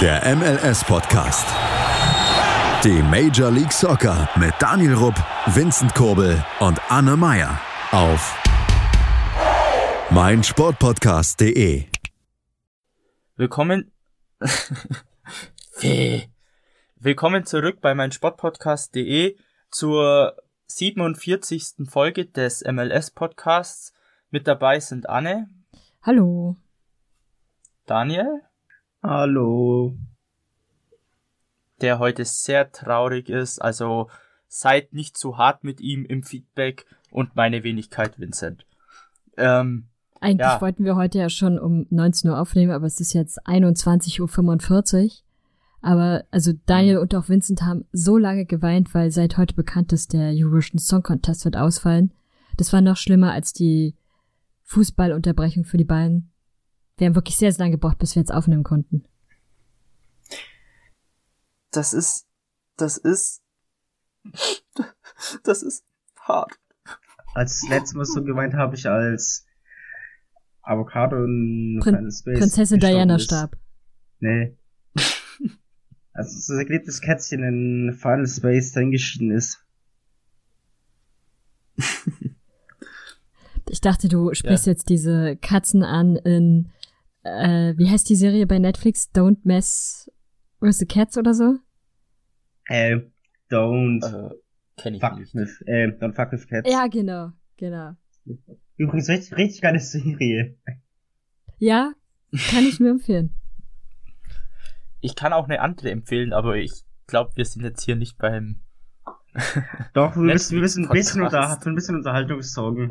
Der MLS-Podcast. Die Major League Soccer mit Daniel Rupp, Vincent Kurbel und Anne Meyer auf meinsportpodcast.de. Willkommen. Willkommen zurück bei meinsportpodcast.de zur 47. Folge des MLS-Podcasts. Mit dabei sind Anne. Hallo. Daniel. Hallo. Der heute sehr traurig ist, also seid nicht zu hart mit ihm im Feedback und meine Wenigkeit Vincent. Ähm, Eigentlich ja. wollten wir heute ja schon um 19 Uhr aufnehmen, aber es ist jetzt 21.45 Uhr. Aber also Daniel mhm. und auch Vincent haben so lange geweint, weil seit heute bekannt ist, der Eurovision Song Contest wird ausfallen. Das war noch schlimmer als die Fußballunterbrechung für die beiden. Wir haben wirklich sehr, sehr lange gebraucht, bis wir jetzt aufnehmen konnten. Das ist, das ist, das ist hart. Als letztes Mal so geweint habe ich als Avocado in Prin Space Prinzessin Diana ist. starb. Nee. als so ein geliebtes Kätzchen in Final Space dahingeschieden ist. ich dachte, du sprichst ja. jetzt diese Katzen an in äh, wie heißt die Serie bei Netflix? Don't Mess with the Cats oder so? Äh, don't. Äh, kenn ich fuck nicht. With, äh, don't fuck with cats. Ja, genau, genau. Übrigens richtig, richtig geile Serie. Ja, kann ich nur empfehlen. Ich kann auch eine andere empfehlen, aber ich glaube, wir sind jetzt hier nicht beim. Doch, wir müssen, wir müssen ein bisschen, unter, ein bisschen Unterhaltungssorgen.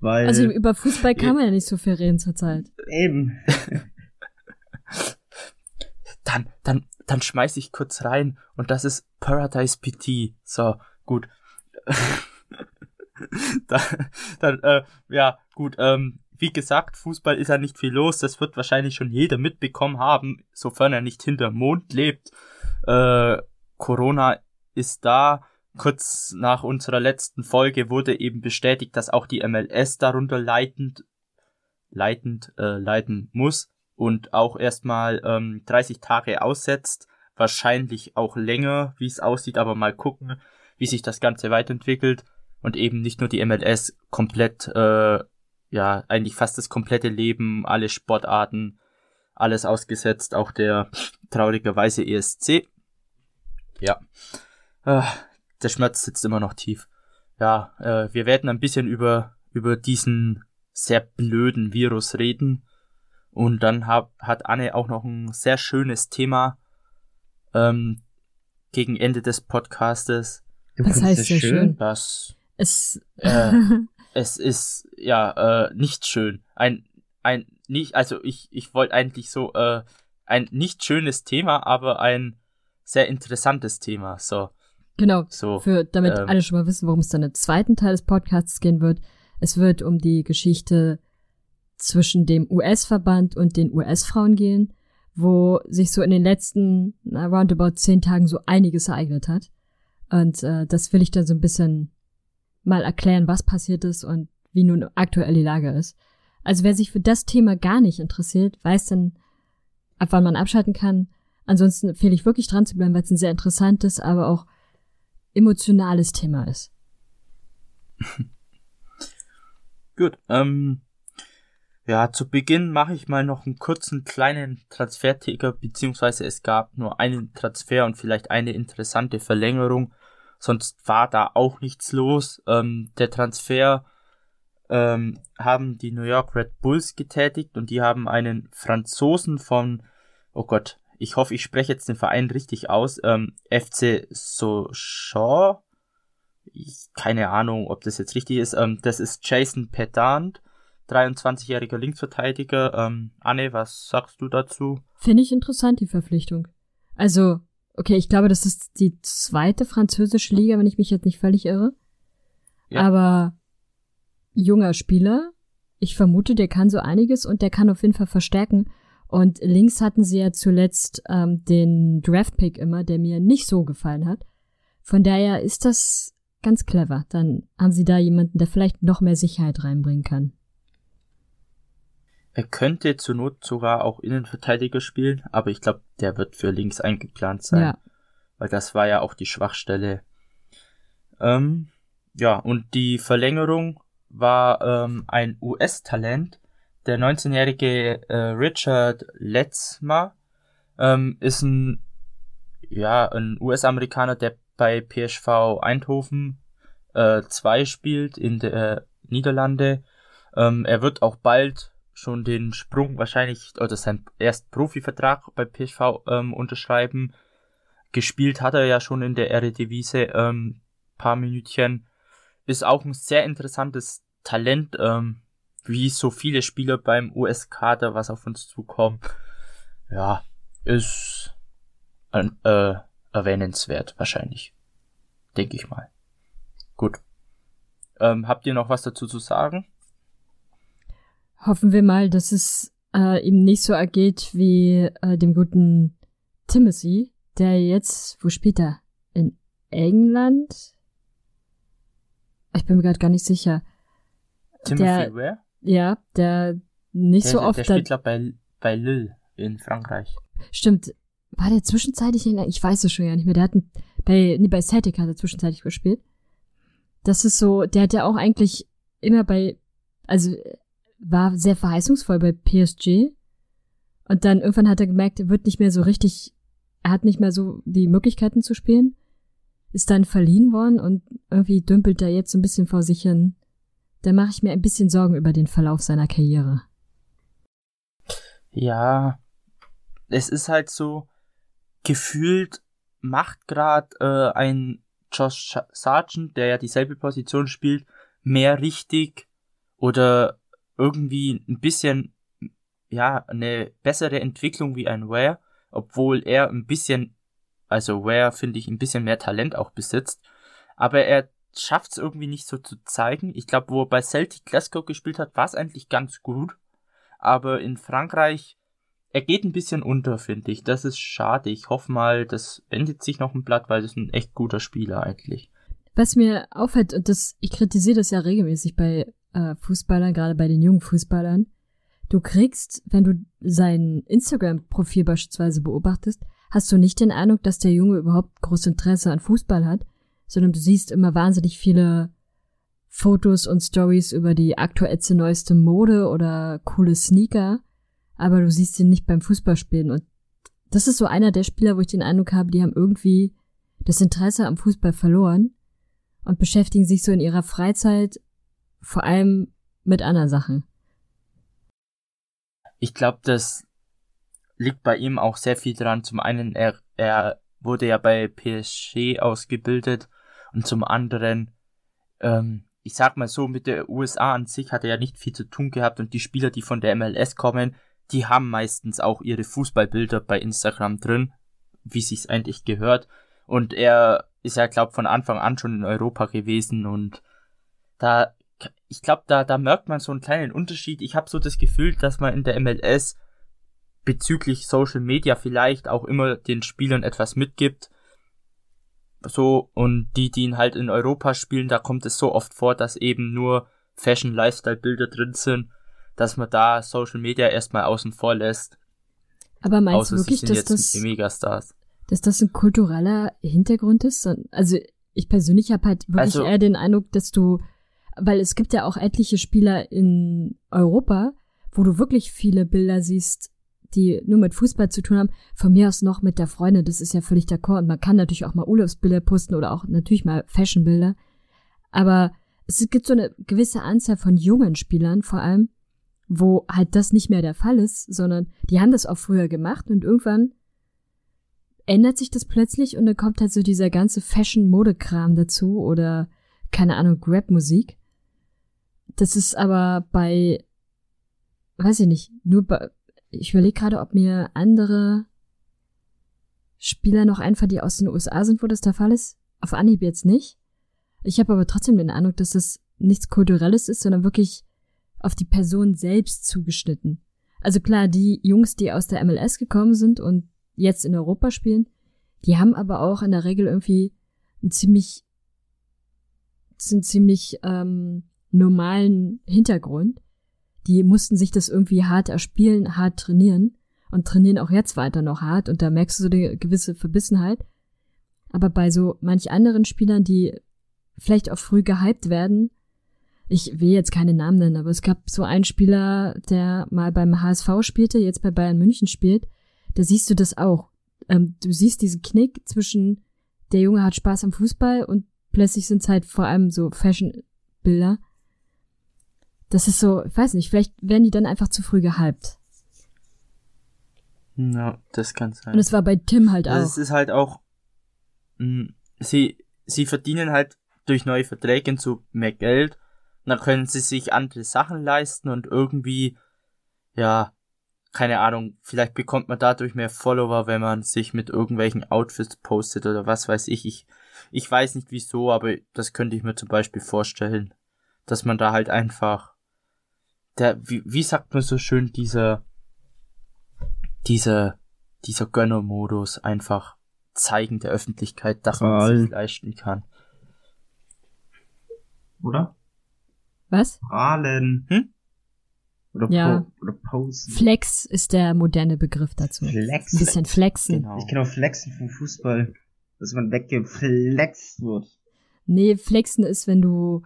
Weil also über Fußball kann man ja nicht so viel reden zurzeit. Eben. dann, dann, dann schmeiß ich kurz rein und das ist Paradise PT. So, gut. dann, dann äh, ja, gut, ähm, wie gesagt, Fußball ist ja nicht viel los. Das wird wahrscheinlich schon jeder mitbekommen haben, sofern er nicht hinterm Mond lebt. Äh, Corona ist da kurz nach unserer letzten Folge wurde eben bestätigt, dass auch die MLS darunter leitend, leitend äh, leiden muss und auch erstmal ähm, 30 Tage aussetzt, wahrscheinlich auch länger, wie es aussieht, aber mal gucken, wie sich das Ganze weiterentwickelt und eben nicht nur die MLS komplett, äh, ja, eigentlich fast das komplette Leben, alle Sportarten, alles ausgesetzt, auch der traurigerweise ESC. Ja. Äh, der Schmerz sitzt immer noch tief. Ja, äh, wir werden ein bisschen über, über diesen sehr blöden Virus reden. Und dann hab, hat Anne auch noch ein sehr schönes Thema ähm, gegen Ende des Podcastes. Was heißt sehr schön? schön? Das, es, äh, es ist ja äh, nicht schön. Ein, ein nicht, also ich, ich wollte eigentlich so äh, ein nicht schönes Thema, aber ein sehr interessantes Thema. So. Genau. So, für, damit ähm, alle schon mal wissen, worum es dann im zweiten Teil des Podcasts gehen wird. Es wird um die Geschichte zwischen dem US-Verband und den US-Frauen gehen, wo sich so in den letzten roundabout zehn Tagen so einiges ereignet hat. Und äh, das will ich dann so ein bisschen mal erklären, was passiert ist und wie nun aktuell die Lage ist. Also wer sich für das Thema gar nicht interessiert, weiß dann, ab wann man abschalten kann. Ansonsten empfehle ich wirklich dran zu bleiben, weil es ein sehr interessantes, aber auch emotionales Thema ist. Gut, ähm, ja, zu Beginn mache ich mal noch einen kurzen kleinen Transferticker, beziehungsweise es gab nur einen Transfer und vielleicht eine interessante Verlängerung, sonst war da auch nichts los. Ähm, der Transfer ähm, haben die New York Red Bulls getätigt und die haben einen Franzosen von, oh Gott, ich hoffe, ich spreche jetzt den Verein richtig aus, ähm, FC Sochaux, keine Ahnung, ob das jetzt richtig ist, ähm, das ist Jason Pedant, 23-jähriger Linksverteidiger. Ähm, Anne, was sagst du dazu? Finde ich interessant, die Verpflichtung. Also, okay, ich glaube, das ist die zweite französische Liga, wenn ich mich jetzt nicht völlig irre. Ja. Aber junger Spieler, ich vermute, der kann so einiges und der kann auf jeden Fall verstärken. Und links hatten sie ja zuletzt ähm, den Draft-Pick immer, der mir nicht so gefallen hat. Von daher ist das ganz clever. Dann haben sie da jemanden, der vielleicht noch mehr Sicherheit reinbringen kann. Er könnte zur Not sogar auch Innenverteidiger spielen, aber ich glaube, der wird für links eingeplant sein. Ja. Weil das war ja auch die Schwachstelle. Ähm, ja, und die Verlängerung war ähm, ein US-Talent. Der 19-jährige äh, Richard Letzmer ähm, ist ein, ja, ein US-Amerikaner, der bei PSV Eindhoven 2 äh, spielt in der Niederlande. Ähm, er wird auch bald schon den Sprung wahrscheinlich, oder sein erst Profivertrag bei PSV ähm, unterschreiben. Gespielt hat er ja schon in der Eredivisie ähm, paar Minütchen. Ist auch ein sehr interessantes Talent, ähm, wie so viele Spieler beim US-Kader, was auf uns zukommt. Ja, ist äh, erwähnenswert wahrscheinlich. Denke ich mal. Gut. Ähm, habt ihr noch was dazu zu sagen? Hoffen wir mal, dass es äh, ihm nicht so ergeht wie äh, dem guten Timothy, der jetzt, wo spielt er? In England? Ich bin mir gerade gar nicht sicher. Timothy der, where? Ja, der nicht der, so oft. Der spielt, glaub, bei, bei Lille in Frankreich. Stimmt. War der zwischenzeitlich in, ich weiß es schon ja nicht mehr, der hat ein, bei, nee, bei Celtic hat er zwischenzeitlich gespielt. Das ist so, der hat ja auch eigentlich immer bei, also war sehr verheißungsvoll bei PSG. Und dann irgendwann hat er gemerkt, er wird nicht mehr so richtig, er hat nicht mehr so die Möglichkeiten zu spielen. Ist dann verliehen worden und irgendwie dümpelt er jetzt so ein bisschen vor sich hin. Da mache ich mir ein bisschen Sorgen über den Verlauf seiner Karriere. Ja, es ist halt so, gefühlt macht gerade äh, ein Josh Sargent, der ja dieselbe Position spielt, mehr richtig oder irgendwie ein bisschen, ja, eine bessere Entwicklung wie ein Ware, obwohl er ein bisschen, also Ware finde ich ein bisschen mehr Talent auch besitzt, aber er schafft es irgendwie nicht so zu zeigen. Ich glaube, wo er bei Celtic Glasgow gespielt hat, war es eigentlich ganz gut, aber in Frankreich er geht ein bisschen unter, finde ich. Das ist schade. Ich hoffe mal, das wendet sich noch ein Blatt, weil das ist ein echt guter Spieler eigentlich. Was mir auffällt, und das, ich kritisiere das ja regelmäßig bei äh, Fußballern, gerade bei den jungen Fußballern, du kriegst, wenn du sein Instagram-Profil beispielsweise beobachtest, hast du nicht den Eindruck, dass der Junge überhaupt großes Interesse an Fußball hat, sondern du siehst immer wahnsinnig viele Fotos und Stories über die aktuellste neueste Mode oder coole Sneaker aber du siehst ihn nicht beim Fußballspielen. Und das ist so einer der Spieler, wo ich den Eindruck habe, die haben irgendwie das Interesse am Fußball verloren und beschäftigen sich so in ihrer Freizeit vor allem mit anderen Sachen. Ich glaube, das liegt bei ihm auch sehr viel dran. Zum einen, er, er wurde ja bei PSG ausgebildet und zum anderen, ähm, ich sag mal so, mit der USA an sich hat er ja nicht viel zu tun gehabt und die Spieler, die von der MLS kommen, die haben meistens auch ihre Fußballbilder bei Instagram drin, wie sich's eigentlich gehört. Und er ist ja, glaub, von Anfang an schon in Europa gewesen und da, ich glaube, da, da merkt man so einen kleinen Unterschied. Ich habe so das Gefühl, dass man in der MLS bezüglich Social Media vielleicht auch immer den Spielern etwas mitgibt. So, und die, die ihn halt in Europa spielen, da kommt es so oft vor, dass eben nur Fashion-Lifestyle-Bilder drin sind dass man da Social Media erstmal außen vor lässt. Aber meinst du wirklich, dass das, Megastars. dass das ein kultureller Hintergrund ist? Also ich persönlich habe halt wirklich also, eher den Eindruck, dass du, weil es gibt ja auch etliche Spieler in Europa, wo du wirklich viele Bilder siehst, die nur mit Fußball zu tun haben. Von mir aus noch mit der Freundin, das ist ja völlig d'accord. Und man kann natürlich auch mal Urlaubsbilder posten oder auch natürlich mal Fashionbilder. Aber es gibt so eine gewisse Anzahl von jungen Spielern vor allem, wo halt das nicht mehr der Fall ist, sondern die haben das auch früher gemacht und irgendwann ändert sich das plötzlich und dann kommt halt so dieser ganze Fashion-Mode-Kram dazu oder keine Ahnung, Rap-Musik. Das ist aber bei, weiß ich nicht, nur bei, ich überlege gerade, ob mir andere Spieler noch einfach, die aus den USA sind, wo das der Fall ist. Auf Anhieb jetzt nicht. Ich habe aber trotzdem den Eindruck, dass das nichts Kulturelles ist, sondern wirklich auf die Person selbst zugeschnitten. Also klar, die Jungs, die aus der MLS gekommen sind und jetzt in Europa spielen, die haben aber auch in der Regel irgendwie einen ziemlich, einen ziemlich ähm, normalen Hintergrund. Die mussten sich das irgendwie hart erspielen, hart trainieren und trainieren auch jetzt weiter noch hart und da merkst du so eine gewisse Verbissenheit. Aber bei so manch anderen Spielern, die vielleicht auch früh gehypt werden, ich will jetzt keine Namen nennen, aber es gab so einen Spieler, der mal beim HSV spielte, jetzt bei Bayern München spielt, da siehst du das auch. Ähm, du siehst diesen Knick zwischen der Junge hat Spaß am Fußball und plötzlich sind es halt vor allem so Fashion-Bilder. Das ist so, ich weiß nicht, vielleicht werden die dann einfach zu früh gehypt. Ja, das kann sein. Und es war bei Tim halt also auch. Es ist halt auch, mh, sie, sie verdienen halt durch neue Verträge zu mehr Geld. Und dann können sie sich andere Sachen leisten und irgendwie, ja, keine Ahnung, vielleicht bekommt man dadurch mehr Follower, wenn man sich mit irgendwelchen Outfits postet oder was weiß ich. Ich, ich weiß nicht wieso, aber das könnte ich mir zum Beispiel vorstellen, dass man da halt einfach, der, wie, wie sagt man so schön, dieser, dieser, dieser Gönnermodus einfach zeigen der Öffentlichkeit, dass man sich leisten kann. Oder? Was? Prahlen. Hm? Oder, Ja. po oder posen. Flex ist der moderne Begriff dazu. Ein Flexen. bisschen flexen. Genau. Ich kenne auch Flexen vom Fußball. Dass man weggeflext wird. Nee, flexen ist, wenn du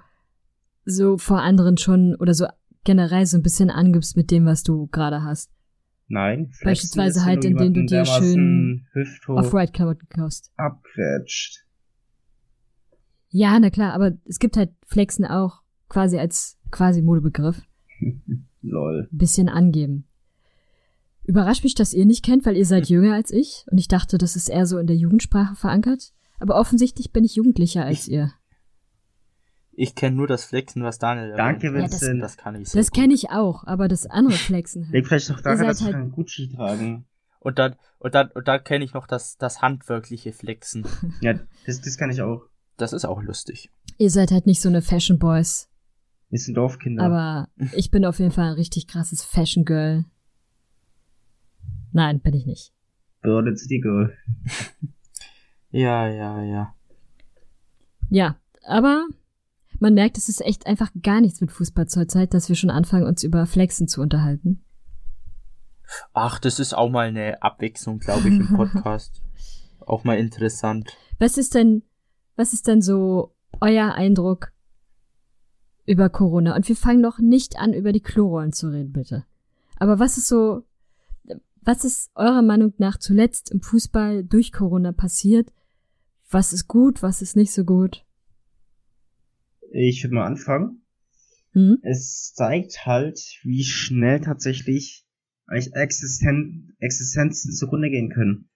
so vor anderen schon oder so generell so ein bisschen angibst mit dem, was du gerade hast. Nein. Beispielsweise halt, indem du dir schön Hüfthoch Off-White-Klamotten kaufst. abquetscht. Ja, na klar, aber es gibt halt Flexen auch quasi als quasi Modebegriff. Lol. Ein bisschen angeben. Überrascht mich, dass ihr nicht kennt, weil ihr seid jünger als ich und ich dachte, das ist eher so in der Jugendsprache verankert. Aber offensichtlich bin ich jugendlicher als ihr. Ich kenne nur das Flexen, was Daniel Danke, erwähnt hat. Vincent. Das kann ich sehr Das kenne ich auch, aber das andere Flexen Liegt halt. vielleicht doch daran, dass wir halt- keinen Gucci tragen. Und dann, und dann, und dann kenne ich noch das, das handwerkliche Flexen. Ja, das, das kann ich auch. Das ist auch lustig. Ihr seid halt nicht so eine Fashion Boys, Wir sind Dorfkinder. aber ich bin auf jeden Fall ein richtig krasses Fashion Girl. Nein, bin ich nicht. Bird City Girl. Ja, ja, ja. Ja, aber man merkt, es ist echt einfach gar nichts mit Fußball zur Zeit, dass wir schon anfangen, uns über Flexen zu unterhalten. Ach, das ist auch mal eine Abwechslung, glaube ich, im Podcast. auch mal interessant. Was ist denn, was ist denn so euer Eindruck über Corona? Und wir fangen noch nicht an, über die Klorollen zu reden, bitte. Aber was ist so, was ist eurer Meinung nach zuletzt im Fußball durch Corona passiert? Was ist gut, was ist nicht so gut? Ich würde mal anfangen. Hm? Es zeigt halt, wie schnell tatsächlich eigentlich Existen Existenzen zugrunde gehen können.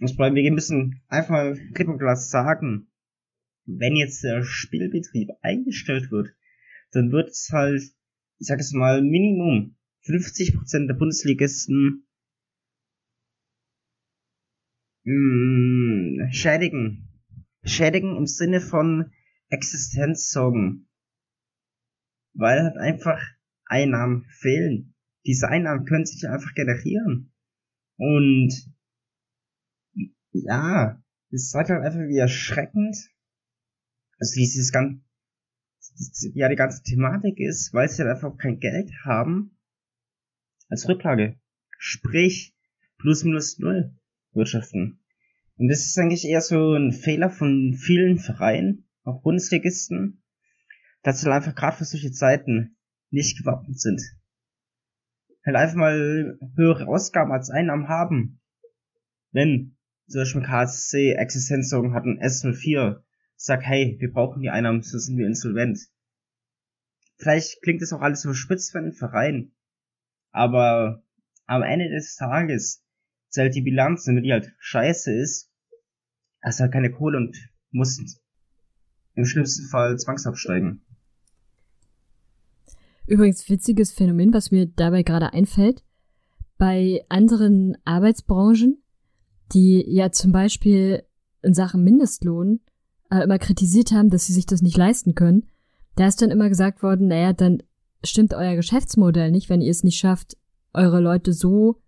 Ich meine, wir müssen einfach mal klipp und klar sagen, wenn jetzt der Spielbetrieb eingestellt wird, dann wird es halt, ich sag es mal, Minimum 50% der Bundesligisten mh, schädigen. Schädigen im Sinne von Existenzsorgen. Weil halt einfach Einnahmen fehlen. Diese Einnahmen können sich einfach generieren. Und ja, es zeigt halt einfach wie erschreckend, also wie dieses ganze, ja, die ganze Thematik ist, weil sie halt einfach kein Geld haben als Rücklage. Sprich, plus minus null wirtschaften. Und das ist eigentlich eher so ein Fehler von vielen Vereinen, auch Bundesligisten, dass sie halt einfach gerade für solche Zeiten nicht gewappnet sind. Halt einfach mal höhere Ausgaben als Einnahmen haben. Wenn zum Beispiel KSC Existenzsorgen hat und S04 sagt, hey, wir brauchen die Einnahmen, so sind wir insolvent. Vielleicht klingt das auch alles so spitz für einen Verein. Aber am Ende des Tages zählt die Bilanz, damit die halt scheiße ist, hast halt keine Kohle und musst im schlimmsten Fall zwangsabsteigen. Übrigens witziges Phänomen, was mir dabei gerade einfällt. Bei anderen Arbeitsbranchen, die ja zum Beispiel in Sachen Mindestlohn äh, immer kritisiert haben, dass sie sich das nicht leisten können, da ist dann immer gesagt worden, naja, dann stimmt euer Geschäftsmodell nicht, wenn ihr es nicht schafft, eure Leute so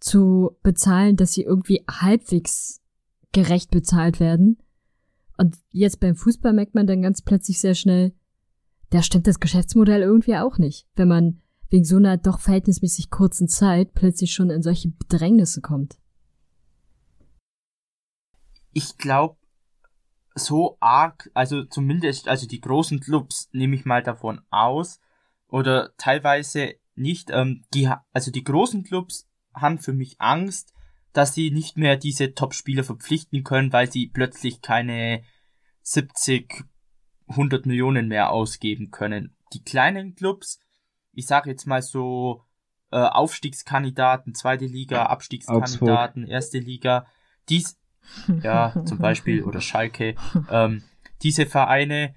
zu bezahlen, dass sie irgendwie halbwegs gerecht bezahlt werden. Und jetzt beim Fußball merkt man dann ganz plötzlich sehr schnell, da stimmt das Geschäftsmodell irgendwie auch nicht. Wenn man wegen so einer doch verhältnismäßig kurzen Zeit plötzlich schon in solche Bedrängnisse kommt. Ich glaube, so arg, also zumindest, also die großen Clubs nehme ich mal davon aus, oder teilweise nicht, ähm, die, also die großen Clubs haben für mich Angst, dass sie nicht mehr diese Top-Spieler verpflichten können, weil sie plötzlich keine 70, 100 Millionen mehr ausgeben können. Die kleinen Clubs, ich sage jetzt mal so äh, Aufstiegskandidaten, zweite Liga, Abstiegskandidaten, Augsburg. erste Liga, dies, ja, zum Beispiel, oder Schalke, ähm, diese Vereine,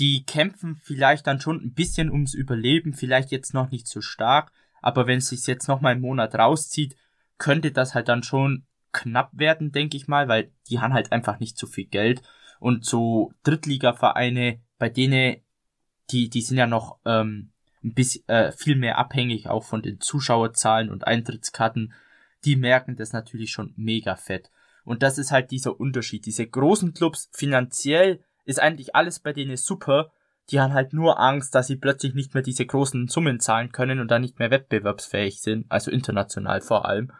die kämpfen vielleicht dann schon ein bisschen ums Überleben, vielleicht jetzt noch nicht so stark, aber wenn es sich jetzt noch mal einen Monat rauszieht, könnte das halt dann schon knapp werden, denke ich mal, weil die haben halt einfach nicht so viel Geld und so Drittliga-Vereine, bei denen die die sind ja noch ähm, ein bisschen äh, viel mehr abhängig auch von den Zuschauerzahlen und Eintrittskarten, die merken das natürlich schon mega fett. Und das ist halt dieser Unterschied. Diese großen Clubs finanziell ist eigentlich alles bei denen super. Die haben halt nur Angst, dass sie plötzlich nicht mehr diese großen Summen zahlen können und dann nicht mehr wettbewerbsfähig sind, also international vor allem.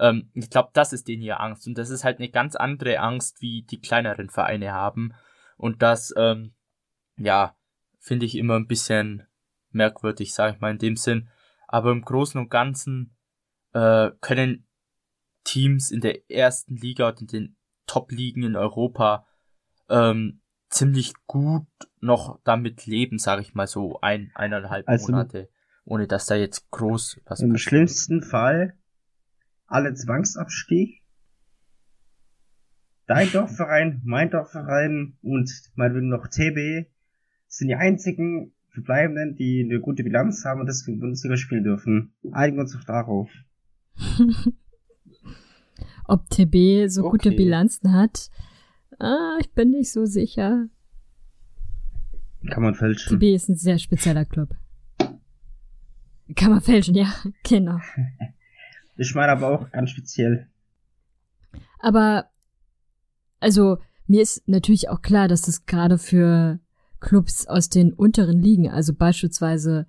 Ähm, ich glaube, das ist denen hier Angst und das ist halt eine ganz andere Angst, wie die kleineren Vereine haben. Und das, ähm, ja, finde ich immer ein bisschen merkwürdig, sage ich mal in dem Sinn. Aber im Großen und Ganzen äh, können Teams in der ersten Liga und in den Top-Ligen in Europa ähm, ziemlich gut noch damit leben, sage ich mal so ein, eineinhalb also, Monate, ohne dass da jetzt groß was Im passiert. schlimmsten Fall alle Zwangsabstieg. Dein Dorfverein, mein Dorfverein und meinetwegen noch TB sind die einzigen Verbleibenden, die eine gute Bilanz haben und deswegen Bundesliga spielen dürfen. Einigen wir uns doch darauf. Ob TB so okay. gute Bilanzen hat, ah, ich bin nicht so sicher. Kann man fälschen. TB ist ein sehr spezieller Club. Kann man fälschen, ja, genau. Ich meine aber auch ganz speziell. Aber, also, mir ist natürlich auch klar, dass das gerade für Clubs aus den unteren Ligen, also beispielsweise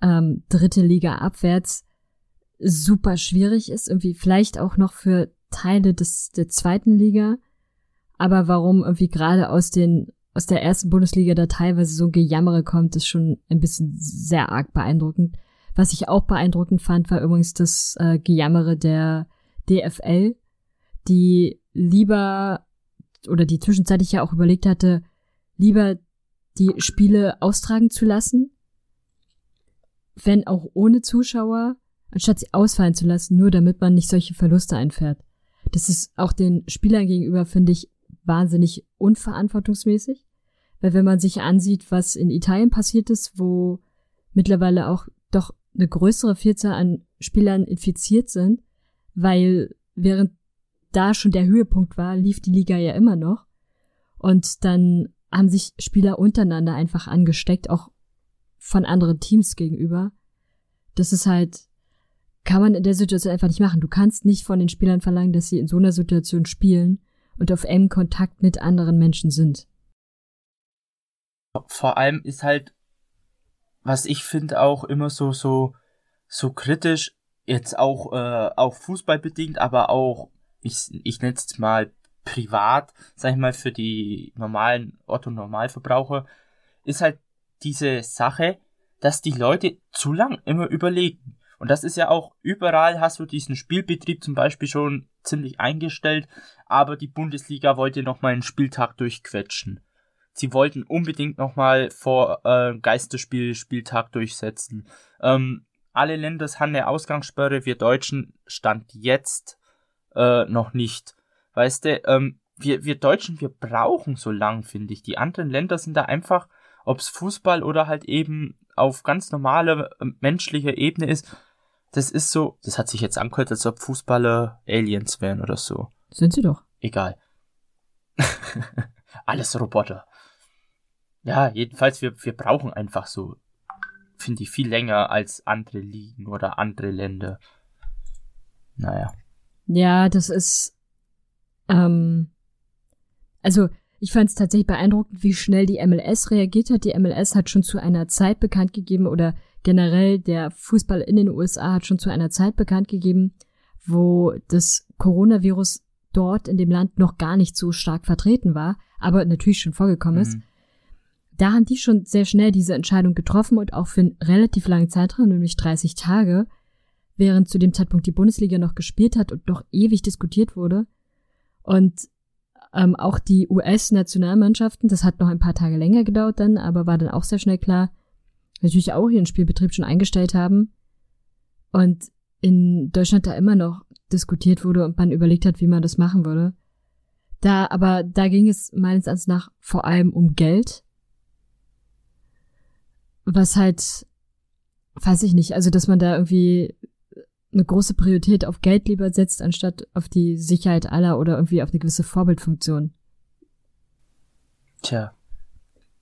ähm, dritte Liga abwärts, super schwierig ist, irgendwie vielleicht auch noch für Teile des der zweiten Liga. Aber warum irgendwie gerade aus den aus der ersten Bundesliga da teilweise so ein Gejammere kommt, ist schon ein bisschen sehr arg beeindruckend. Was ich auch beeindruckend fand, war übrigens das äh, Gejammere der DFL, die lieber oder die zwischenzeitlich ja auch überlegt hatte, lieber die Spiele austragen zu lassen, wenn auch ohne Zuschauer, anstatt sie ausfallen zu lassen, nur damit man nicht solche Verluste einfährt. Das ist auch den Spielern gegenüber, finde ich, wahnsinnig unverantwortungsmäßig. Weil wenn man sich ansieht, was in Italien passiert ist, wo mittlerweile auch doch eine größere Vielzahl an Spielern infiziert sind, weil während da schon der Höhepunkt war, lief die Liga ja immer noch. Und dann haben sich Spieler untereinander einfach angesteckt, auch von anderen Teams gegenüber. Das ist halt, kann man in der Situation einfach nicht machen. Du kannst nicht von den Spielern verlangen, dass sie in so einer Situation spielen und auf engem Kontakt mit anderen Menschen sind. Vor allem ist halt, was ich finde auch immer so, so, so kritisch, jetzt auch, äh, auch fußballbedingt, aber auch, ich, ich nenne es mal privat, sag ich mal, für die normalen Otto-Normalverbraucher, ist halt diese Sache, dass die Leute zu lang immer überlegen. Und das ist ja auch überall hast du diesen Spielbetrieb zum Beispiel schon ziemlich eingestellt, aber die Bundesliga wollte nochmal einen Spieltag durchquetschen. Sie wollten unbedingt nochmal vor äh, Geisterspiel Spieltag durchsetzen. Ähm, alle Länder haben eine Ausgangssperre, wir Deutschen stand jetzt äh, noch nicht. Weißt du, ähm, wir, wir Deutschen, wir brauchen so lang, finde ich. Die anderen Länder sind da einfach, ob's Fußball oder halt eben auf ganz normaler äh, menschlicher Ebene ist, das ist so, das hat sich jetzt angehört, als ob Fußballer Aliens wären oder so. Sind sie doch. Egal. Alles Roboter. Ja, jedenfalls, wir, wir brauchen einfach so, finde ich, viel länger als andere Ligen oder andere Länder. Naja. Ja, das ist, ähm, also ich fand es tatsächlich beeindruckend, wie schnell die MLS reagiert hat. Die MLS hat schon zu einer Zeit bekannt gegeben oder generell der Fußball in den USA hat schon zu einer Zeit bekannt gegeben, wo das Coronavirus dort in dem Land noch gar nicht so stark vertreten war, aber natürlich schon vorgekommen ist. Da haben die schon sehr schnell diese Entscheidung getroffen und auch für einen relativ langen Zeitraum, nämlich 30 Tage, während zu dem Zeitpunkt die Bundesliga noch gespielt hat und noch ewig diskutiert wurde. Und ähm, auch die US-Nationalmannschaften, das hat noch ein paar Tage länger gedauert dann, aber war dann auch sehr schnell klar, natürlich auch ihren Spielbetrieb schon eingestellt haben. Und in Deutschland da immer noch diskutiert wurde und man überlegt hat, wie man das machen würde. Da, aber da ging es meines Erachtens nach vor allem um Geld. Was halt, weiß ich nicht, also dass man da irgendwie eine große Priorität auf Geld lieber setzt, anstatt auf die Sicherheit aller oder irgendwie auf eine gewisse Vorbildfunktion. Tja,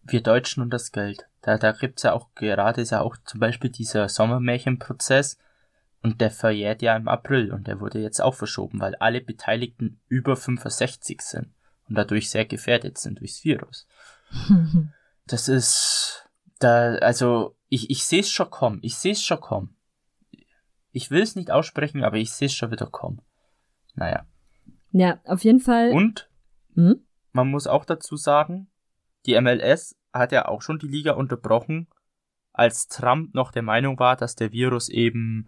wir Deutschen und das Geld. Da, da gibt's ja auch gerade ist ja auch zum Beispiel dieser Sommermärchenprozess und der verjährt ja im April und der wurde jetzt auch verschoben, weil alle Beteiligten über 65 sind und dadurch sehr gefährdet sind durchs Virus. das ist da, also ich, ich sehe es schon kommen, ich sehe es schon kommen. Ich will es nicht aussprechen, aber ich sehe es schon wieder kommen. Naja. Ja, auf jeden Fall. Und hm? man muss auch dazu sagen, die MLS hat ja auch schon die Liga unterbrochen, als Trump noch der Meinung war, dass der Virus eben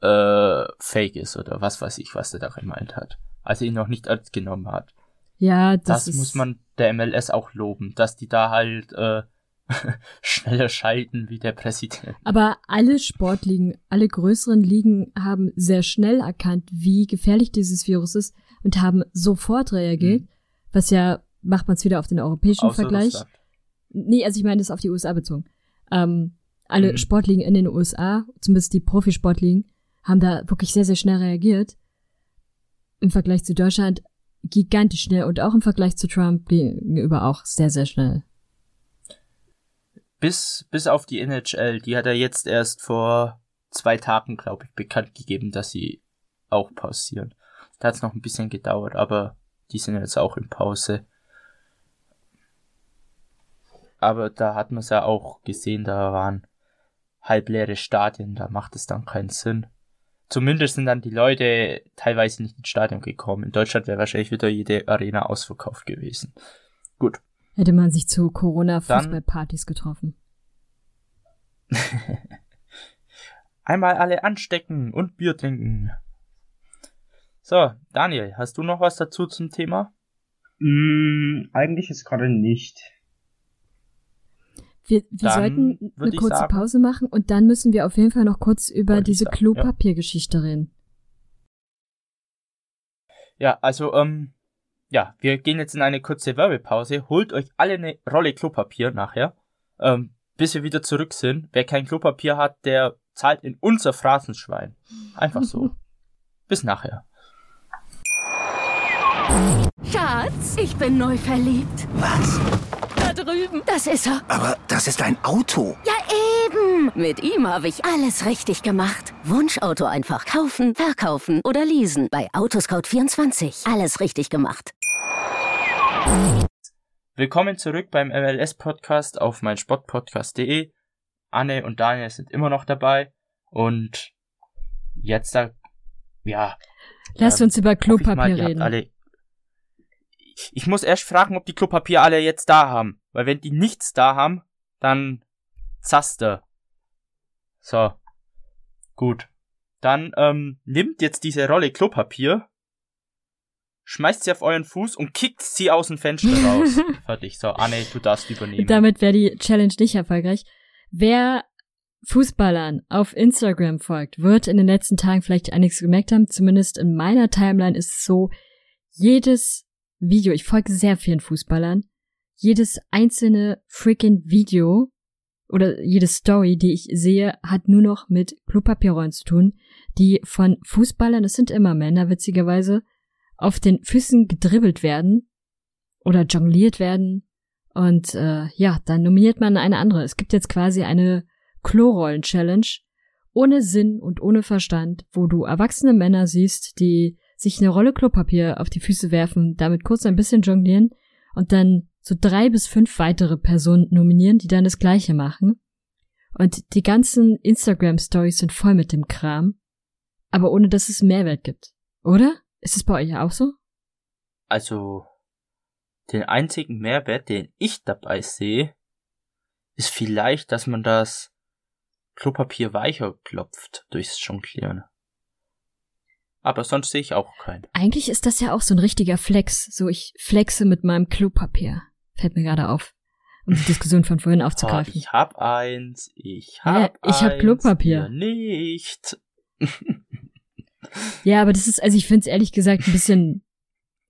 äh, fake ist oder was weiß ich, was der da gemeint hat. Als er ihn noch nicht ernst genommen hat. Ja, das, das muss man der MLS auch loben, dass die da halt äh, schneller schalten wie der Präsident. Aber alle Sportligen, alle größeren Ligen haben sehr schnell erkannt, wie gefährlich dieses Virus ist und haben sofort reagiert, mhm. was ja macht man es wieder auf den europäischen Außer Vergleich. Russland. Nee, also ich meine das auf die USA bezogen. Ähm, alle mhm. Sportligen in den USA, zumindest die Profisportligen, haben da wirklich sehr, sehr schnell reagiert. Im Vergleich zu Deutschland gigantisch schnell und auch im Vergleich zu Trump gegenüber auch sehr, sehr schnell bis, bis auf die NHL, die hat er jetzt erst vor zwei Tagen, glaube ich, bekannt gegeben, dass sie auch pausieren. Da hat es noch ein bisschen gedauert, aber die sind jetzt auch in Pause. Aber da hat man es ja auch gesehen, da waren halbleere Stadien, da macht es dann keinen Sinn. Zumindest sind dann die Leute teilweise nicht ins Stadion gekommen. In Deutschland wäre wahrscheinlich wieder jede Arena ausverkauft gewesen. Gut. Hätte man sich zu Corona-Fußballpartys getroffen. Einmal alle anstecken und Bier trinken. So, Daniel, hast du noch was dazu zum Thema? Mm, eigentlich ist gerade nicht. Wir, wir sollten eine kurze sagen, Pause machen und dann müssen wir auf jeden Fall noch kurz über diese Klopapiergeschichte ja. reden. Ja, also ähm, ja, wir gehen jetzt in eine kurze Werbepause. Holt euch alle eine Rolle Klopapier nachher, ähm, bis wir wieder zurück sind. Wer kein Klopapier hat, der zahlt in unser Phrasenschwein. Einfach so. bis nachher. Schatz, ich bin neu verliebt. Was? Da drüben. Das ist er. Aber das ist ein Auto. Ja, eben. Mit ihm habe ich alles richtig gemacht. Wunschauto einfach kaufen, verkaufen oder leasen. Bei Autoscout24. Alles richtig gemacht. Willkommen zurück beim MLS-Podcast auf meinsportpodcast.de. Anne und Daniel sind immer noch dabei und jetzt da, ja. Lasst ähm, uns über Klopapier mal, reden. Alle, ich muss erst fragen, ob die Klopapier alle jetzt da haben, weil wenn die nichts da haben, dann zaste. So. Gut. Dann ähm, nimmt jetzt diese Rolle Klopapier schmeißt sie auf euren Fuß und kickt sie aus dem Fenster raus. Fertig. So, Anne, du darfst übernehmen. Damit wäre die Challenge nicht erfolgreich. Wer Fußballern auf Instagram folgt, wird in den letzten Tagen vielleicht einiges gemerkt haben. Zumindest in meiner Timeline ist es so, jedes Video, ich folge sehr vielen Fußballern, jedes einzelne freaking Video oder jede Story, die ich sehe, hat nur noch mit Klopapierrollen zu tun, die von Fußballern, das sind immer Männer, witzigerweise, auf den Füßen gedribbelt werden oder jongliert werden. Und äh, ja, dann nominiert man eine andere. Es gibt jetzt quasi eine Klorollen-Challenge ohne Sinn und ohne Verstand, wo du erwachsene Männer siehst, die sich eine Rolle Klopapier auf die Füße werfen, damit kurz ein bisschen jonglieren und dann so drei bis fünf weitere Personen nominieren, die dann das gleiche machen. Und die ganzen Instagram-Stories sind voll mit dem Kram, aber ohne dass es Mehrwert gibt. Oder? Ist es bei euch auch so? Also, den einzigen Mehrwert, den ich dabei sehe, ist vielleicht, dass man das Klopapier weicher klopft durchs Jonglieren. Aber sonst sehe ich auch keinen. Eigentlich ist das ja auch so ein richtiger Flex. So, ich flexe mit meinem Klopapier. Fällt mir gerade auf. Um die Diskussion von vorhin aufzugreifen. Oh, ich hab eins, ich hab ja, ich hab Klopapier. nicht. ja, aber das ist, also ich finde es ehrlich gesagt ein bisschen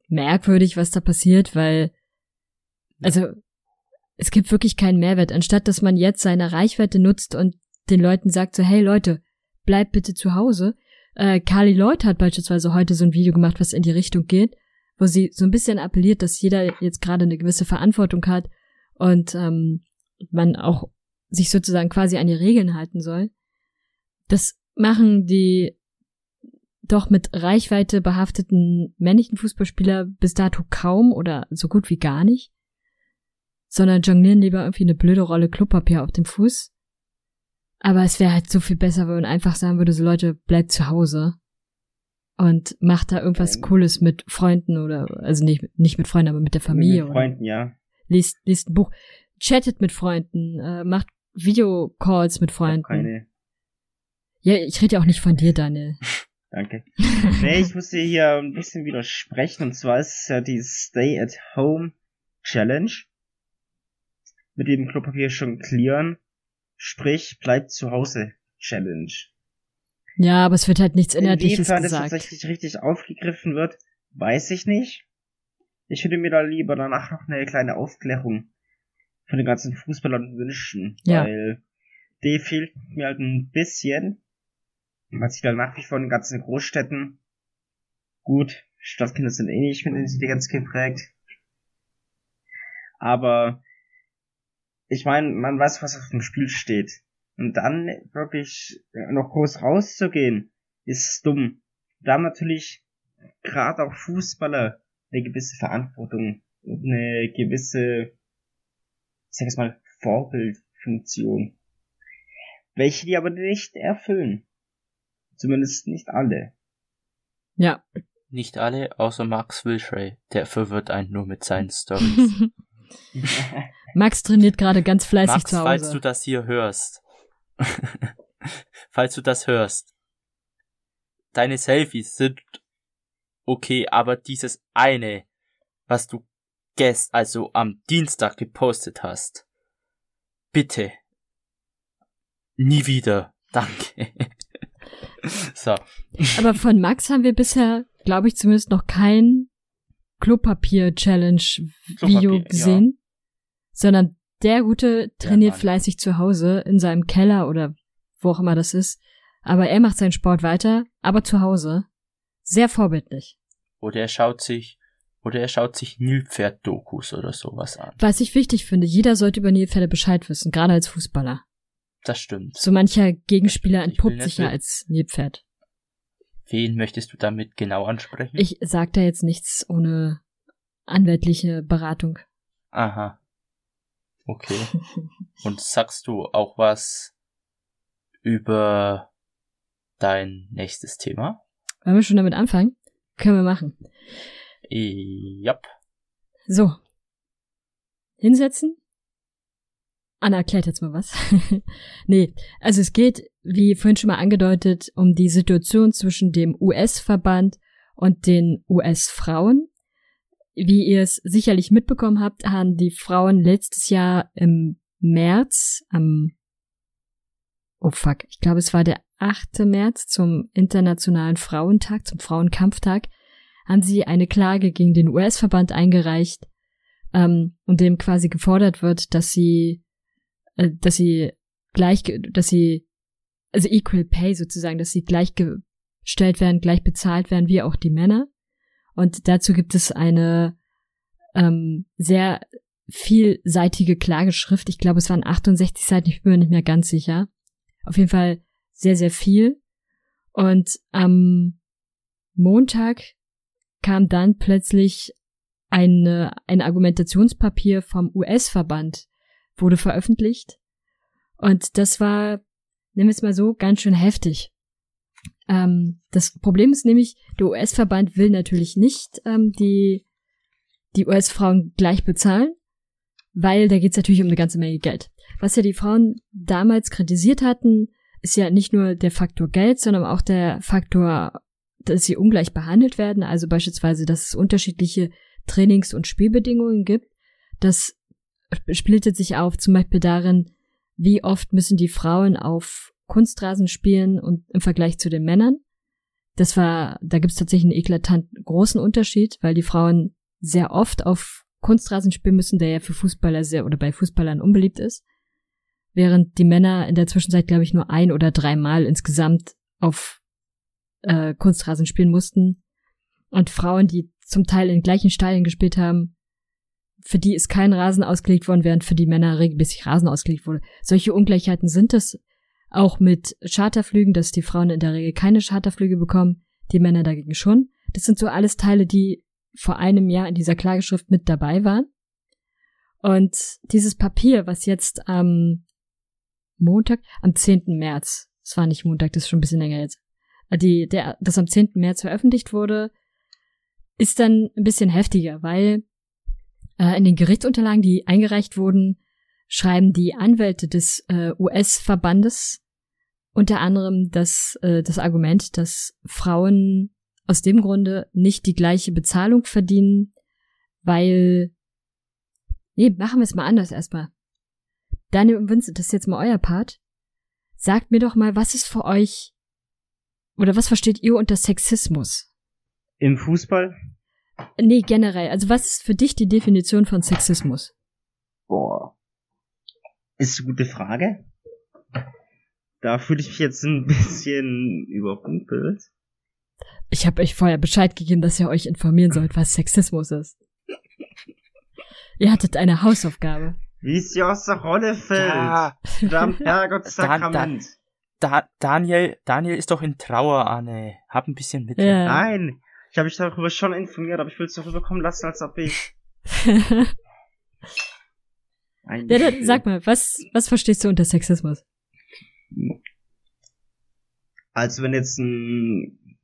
merkwürdig, was da passiert, weil, also, es gibt wirklich keinen Mehrwert. Anstatt dass man jetzt seine Reichweite nutzt und den Leuten sagt so, hey Leute, bleibt bitte zu Hause. Äh, Carly Lloyd hat beispielsweise heute so ein Video gemacht, was in die Richtung geht, wo sie so ein bisschen appelliert, dass jeder jetzt gerade eine gewisse Verantwortung hat und ähm, man auch sich sozusagen quasi an die Regeln halten soll. Das machen die doch mit Reichweite behafteten männlichen Fußballspieler bis dato kaum oder so gut wie gar nicht, sondern jonglieren lieber irgendwie eine blöde Rolle Klopapier auf dem Fuß. Aber es wäre halt so viel besser, wenn man einfach sagen würde, so Leute, bleibt zu Hause und macht da irgendwas Cooles mit Freunden oder, also nicht, nicht mit Freunden, aber mit der Familie. Mit Freunden, ja. Liest, liest ein Buch, chattet mit Freunden, äh, macht Videocalls mit Freunden. Keine. Ja, ich rede ja auch nicht von dir, Daniel. Danke. nee, ich muss dir hier ein bisschen widersprechen. Und zwar ist es ja die Stay at Home Challenge. Mit dem Klopapier schon clearen. Sprich, bleibt zu Hause Challenge. Ja, aber es wird halt nichts Inhaltliches Inwiefern gesagt. das tatsächlich richtig aufgegriffen wird, weiß ich nicht. Ich würde mir da lieber danach noch eine kleine Aufklärung von den ganzen Fußballern wünschen. Ja. Weil die fehlt mir halt ein bisschen. Man sieht halt nach wie vor in den ganzen Großstädten. Gut, Stadtkinder sind eh nicht mit Intelligenz geprägt. Aber ich meine, man weiß, was auf dem Spiel steht. Und dann wirklich noch groß rauszugehen, ist dumm. Da haben natürlich gerade auch Fußballer eine gewisse Verantwortung, eine gewisse, ich sag jetzt mal, Vorbildfunktion. Welche die aber nicht erfüllen. Zumindest nicht alle. Ja. Nicht alle, außer Max Wilshere. Der verwirrt einen nur mit seinen Stories. Max trainiert gerade ganz fleißig Max, zu Hause. falls du das hier hörst. falls du das hörst. Deine Selfies sind okay, aber dieses eine, was du gest, also am Dienstag gepostet hast. Bitte. Nie wieder. Danke. so. Aber von Max haben wir bisher, glaube ich, zumindest noch kein Klopapier-Challenge-Video Klopapier, gesehen, sondern der Gute trainiert Mann. fleißig zu Hause in seinem Keller oder wo auch immer das ist. Aber er macht seinen Sport weiter, aber zu Hause. Sehr vorbildlich. Oder er schaut sich, oder er schaut sich Nilpferd-Dokus oder sowas an. Was ich wichtig finde, jeder sollte über Nilpferde Bescheid wissen, gerade als Fußballer. Das stimmt. So mancher Gegenspieler entpuppt sich ja als Nilpferd. Wen möchtest du damit genau ansprechen? Ich sag da jetzt nichts ohne anwältliche Beratung. Aha. Okay. Und sagst du auch was über dein nächstes Thema? Wollen wir schon damit anfangen? Können wir machen. Ja. So. Hinsetzen. Anna erklärt jetzt mal was. nee, also es geht, wie vorhin schon mal angedeutet, um die Situation zwischen dem US-Verband und den US-Frauen. Wie ihr es sicherlich mitbekommen habt, haben die Frauen letztes Jahr im März am Oh fuck, ich glaube es war der 8. März zum Internationalen Frauentag, zum Frauenkampftag, haben sie eine Klage gegen den US-Verband eingereicht, ähm, und dem quasi gefordert wird, dass sie, äh, dass sie gleich, dass sie, also equal pay sozusagen, dass sie gleichgestellt werden, gleich bezahlt werden wie auch die Männer. Und dazu gibt es eine ähm, sehr vielseitige Klageschrift. Ich glaube, es waren 68 Seiten, ich bin mir nicht mehr ganz sicher. Auf jeden Fall sehr, sehr viel. Und am Montag kam dann plötzlich eine, ein Argumentationspapier vom US-Verband wurde veröffentlicht. Und das war, nehmen wir es mal so, ganz schön heftig. Ähm, das Problem ist nämlich, der US-Verband will natürlich nicht ähm, die, die US-Frauen gleich bezahlen, weil da geht es natürlich um eine ganze Menge Geld. Was ja die Frauen damals kritisiert hatten, ist ja nicht nur der Faktor Geld, sondern auch der Faktor, dass sie ungleich behandelt werden. Also beispielsweise, dass es unterschiedliche Trainings- und Spielbedingungen gibt. Das splittet sich auf zum Beispiel darin, wie oft müssen die Frauen auf Kunstrasen spielen und im Vergleich zu den Männern. Das war, da gibt es tatsächlich einen eklatant großen Unterschied, weil die Frauen sehr oft auf Kunstrasen spielen müssen, der ja für Fußballer sehr oder bei Fußballern unbeliebt ist. Während die Männer in der Zwischenzeit, glaube ich, nur ein oder dreimal insgesamt auf äh, Kunstrasen spielen mussten. Und Frauen, die zum Teil in gleichen Stadien gespielt haben, für die ist kein Rasen ausgelegt worden, während für die Männer regelmäßig Rasen ausgelegt wurde. Solche Ungleichheiten sind es auch mit Charterflügen, dass die Frauen in der Regel keine Charterflüge bekommen, die Männer dagegen schon. Das sind so alles Teile, die vor einem Jahr in dieser Klageschrift mit dabei waren. Und dieses Papier, was jetzt am Montag, am 10. März, es war nicht Montag, das ist schon ein bisschen länger jetzt, äh, die, der, das am 10. März veröffentlicht wurde, ist dann ein bisschen heftiger, weil äh, in den Gerichtsunterlagen, die eingereicht wurden, schreiben die Anwälte des äh, US-Verbandes unter anderem das, äh, das Argument, dass Frauen aus dem Grunde nicht die gleiche Bezahlung verdienen, weil. Nee, machen wir es mal anders erstmal. Daniel und Vincent, das ist jetzt mal euer Part. Sagt mir doch mal, was ist für euch oder was versteht ihr unter Sexismus? Im Fußball? Nee, generell. Also was ist für dich die Definition von Sexismus? Boah. Ist eine gute Frage. Da fühle ich mich jetzt ein bisschen überrumpelt. Ich habe euch vorher Bescheid gegeben, dass ihr euch informieren sollt, was Sexismus ist. ihr hattet eine Hausaufgabe. Wie es dir aus der Rolle fällt. Ja. Verdammt, Herrgott, Sakrament. Da, Daniel, Daniel ist doch in Trauer, Anne. Hab ein bisschen mit. Ja. Nein, ich habe mich darüber schon informiert, aber ich will es so rüberkommen lassen, als ob ich. Eigentlich ja, dann, sag mal, was, was verstehst du unter Sexismus? Also wenn jetzt ein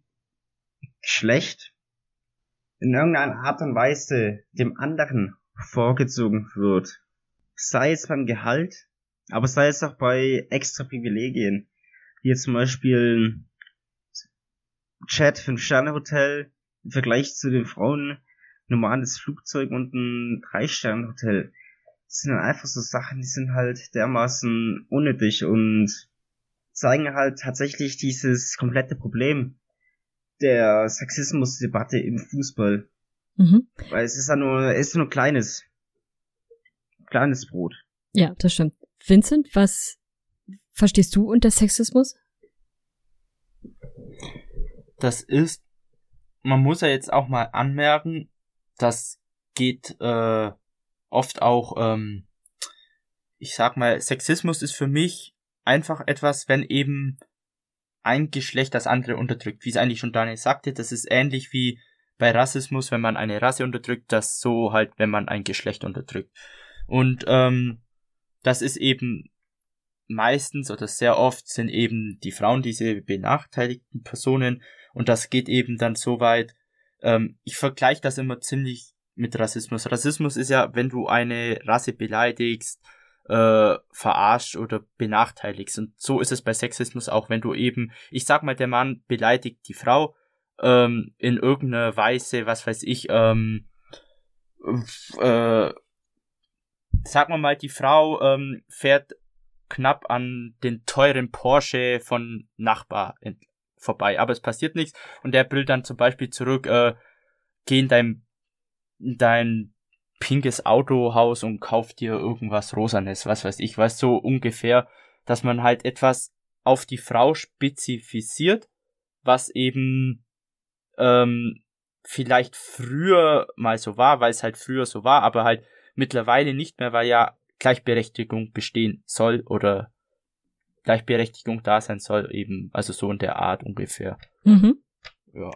Geschlecht in irgendeiner Art und Weise dem anderen vorgezogen wird, sei es beim Gehalt, aber sei es auch bei extra Privilegien, wie zum Beispiel ein Chat 5-Sterne-Hotel im Vergleich zu den Frauen normales Flugzeug und ein 3-Sterne-Hotel sind dann einfach so Sachen, die sind halt dermaßen unnötig und zeigen halt tatsächlich dieses komplette Problem der Sexismus-Debatte im Fußball. Mhm. Weil es ist ja nur, es ist nur kleines, kleines Brot. Ja, das stimmt. Vincent, was verstehst du unter Sexismus? Das ist, man muss ja jetzt auch mal anmerken, das geht äh, oft auch, ähm, ich sag mal, Sexismus ist für mich einfach etwas, wenn eben ein Geschlecht das andere unterdrückt. Wie es eigentlich schon Daniel sagte, das ist ähnlich wie bei Rassismus, wenn man eine Rasse unterdrückt, das so halt, wenn man ein Geschlecht unterdrückt. Und ähm, das ist eben meistens oder sehr oft sind eben die Frauen diese benachteiligten Personen und das geht eben dann so weit. Ähm, ich vergleiche das immer ziemlich mit Rassismus. Rassismus ist ja, wenn du eine Rasse beleidigst, äh, verarscht oder benachteiligst. Und so ist es bei Sexismus auch, wenn du eben, ich sag mal, der Mann beleidigt die Frau ähm, in irgendeiner Weise, was weiß ich, ähm, äh, sagen wir mal, die Frau ähm, fährt knapp an den teuren Porsche von Nachbar vorbei, aber es passiert nichts und der brüllt dann zum Beispiel zurück, äh, geh in dein, in dein pinkes Autohaus und kauf dir irgendwas Rosanes, was weiß ich, was so ungefähr, dass man halt etwas auf die Frau spezifiziert, was eben ähm, vielleicht früher mal so war, weil es halt früher so war, aber halt mittlerweile nicht mehr, weil ja Gleichberechtigung bestehen soll oder Gleichberechtigung da sein soll, eben, also so in der Art ungefähr. Mhm. Ja.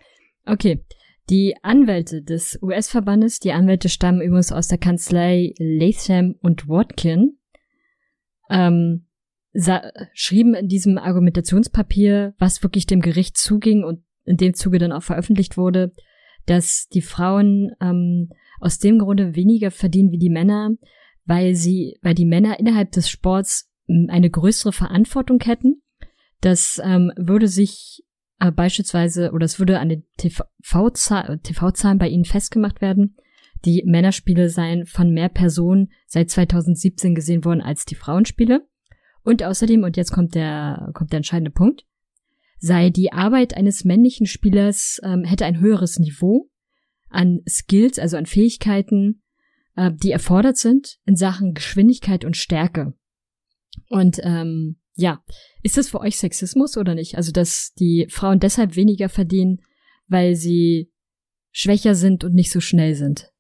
Okay. Die Anwälte des US-Verbandes, die Anwälte stammen übrigens aus der Kanzlei Latham und Watkin, ähm, schrieben in diesem Argumentationspapier, was wirklich dem Gericht zuging und in dem Zuge dann auch veröffentlicht wurde, dass die Frauen ähm, aus dem Grunde weniger verdienen wie die Männer, weil sie, weil die Männer innerhalb des Sports hm, eine größere Verantwortung hätten. Das ähm, würde sich äh, beispielsweise, oder es würde an den TV-Zahlen TV bei ihnen festgemacht werden. Die Männerspiele seien von mehr Personen seit 2017 gesehen worden als die Frauenspiele. Und außerdem, und jetzt kommt der, kommt der entscheidende Punkt, sei die Arbeit eines männlichen Spielers, ähm, hätte ein höheres Niveau an Skills, also an Fähigkeiten, äh, die erfordert sind in Sachen Geschwindigkeit und Stärke. Und ähm, ja, ist das für euch Sexismus oder nicht? Also, dass die Frauen deshalb weniger verdienen, weil sie schwächer sind und nicht so schnell sind?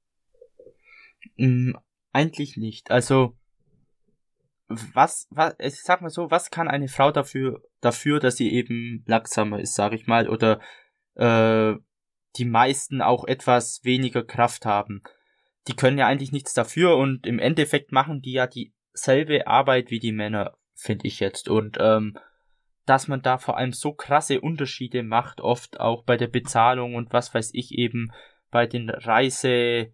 Mm, eigentlich nicht. Also, was, was, ich sag mal so, was kann eine Frau dafür, dafür, dass sie eben langsamer ist, sag ich mal, oder äh, die meisten auch etwas weniger Kraft haben? Die können ja eigentlich nichts dafür und im Endeffekt machen die ja dieselbe Arbeit wie die Männer finde ich jetzt. Und ähm, dass man da vor allem so krasse Unterschiede macht, oft auch bei der Bezahlung und was weiß ich eben bei den Reise,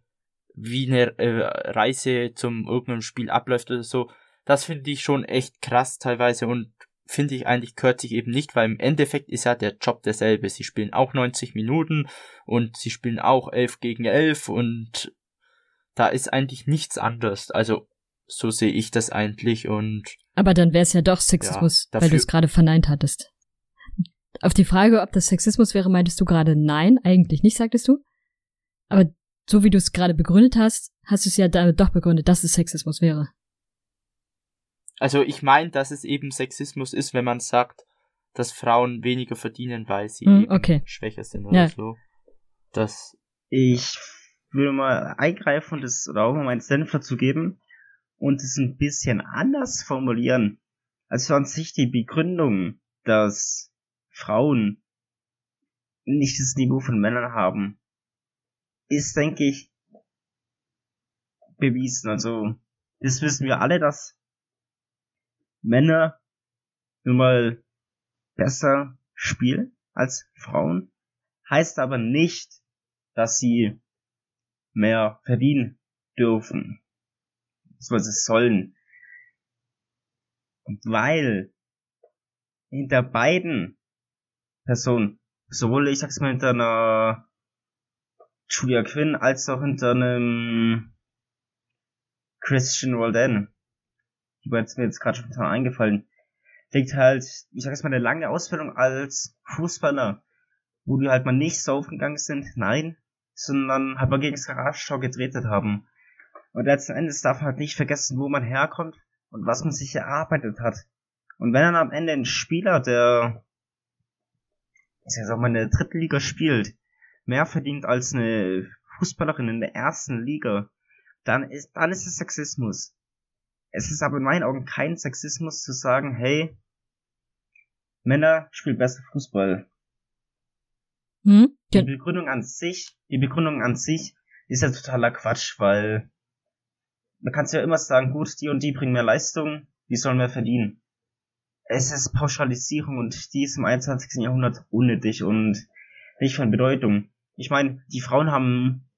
wie eine äh, Reise zum irgendeinem Spiel abläuft oder so, das finde ich schon echt krass teilweise und finde ich eigentlich gehört eben nicht, weil im Endeffekt ist ja der Job derselbe. Sie spielen auch 90 Minuten und sie spielen auch 11 gegen 11 und da ist eigentlich nichts anders. Also so sehe ich das eigentlich und. Aber dann wäre es ja doch Sexismus, ja, weil du es gerade verneint hattest. Auf die Frage, ob das Sexismus wäre, meintest du gerade nein, eigentlich nicht, sagtest du. Aber so wie du es gerade begründet hast, hast du es ja damit doch begründet, dass es Sexismus wäre. Also ich meine, dass es eben Sexismus ist, wenn man sagt, dass Frauen weniger verdienen, weil sie mm, okay. schwächer sind oder ja. so. Das. Ich würde mal eingreifen und das oder auch mal meinen Senf dazu geben und es ein bisschen anders formulieren. Also an sich die Begründung, dass Frauen nicht das Niveau von Männern haben, ist, denke ich, bewiesen. Also, das wissen wir alle, dass Männer nun mal besser spielen als Frauen. Heißt aber nicht, dass sie mehr verdienen dürfen sie sollen. Weil hinter beiden Personen, sowohl ich sag's mal hinter einer Julia Quinn als auch hinter einem Christian Walden, die war jetzt mir jetzt gerade spontan eingefallen, liegt halt, ich sag's mal, eine lange Ausbildung als Fußballer, wo die halt mal nicht so aufgegangen sind, nein, sondern halt mal gegen das Garage gedreht haben. Und letzten Endes darf man halt nicht vergessen, wo man herkommt und was man sich erarbeitet hat. Und wenn dann am Ende ein Spieler, der, ich sag mal, in der dritten Liga spielt, mehr verdient als eine Fußballerin in der ersten Liga, dann ist, dann ist es Sexismus. Es ist aber in meinen Augen kein Sexismus zu sagen, hey, Männer spielen besser Fußball. Hm? Die Begründung an sich, die Begründung an sich ist ja totaler Quatsch, weil man kann ja immer sagen, gut, die und die bringen mehr Leistung, die sollen mehr verdienen. Es ist Pauschalisierung und die ist im 21. Jahrhundert unnötig und nicht von Bedeutung. Ich meine, die Frauen haben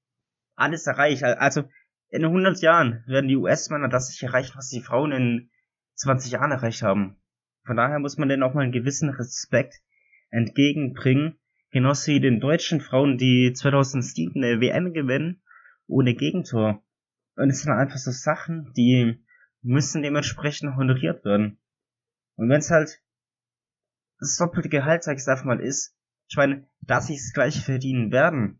alles erreicht. Also in 100 Jahren werden die US-Männer das nicht erreichen, was die Frauen in 20 Jahren erreicht haben. Von daher muss man denen auch mal einen gewissen Respekt entgegenbringen. Genauso wie den deutschen Frauen, die 2007 eine WM gewinnen, ohne Gegentor. Und es sind einfach so Sachen, die müssen dementsprechend honoriert werden. Und wenn es halt das doppelte Gehalt, sag ich einfach mal, ist, ich meine, dass sie das gleiche verdienen werden,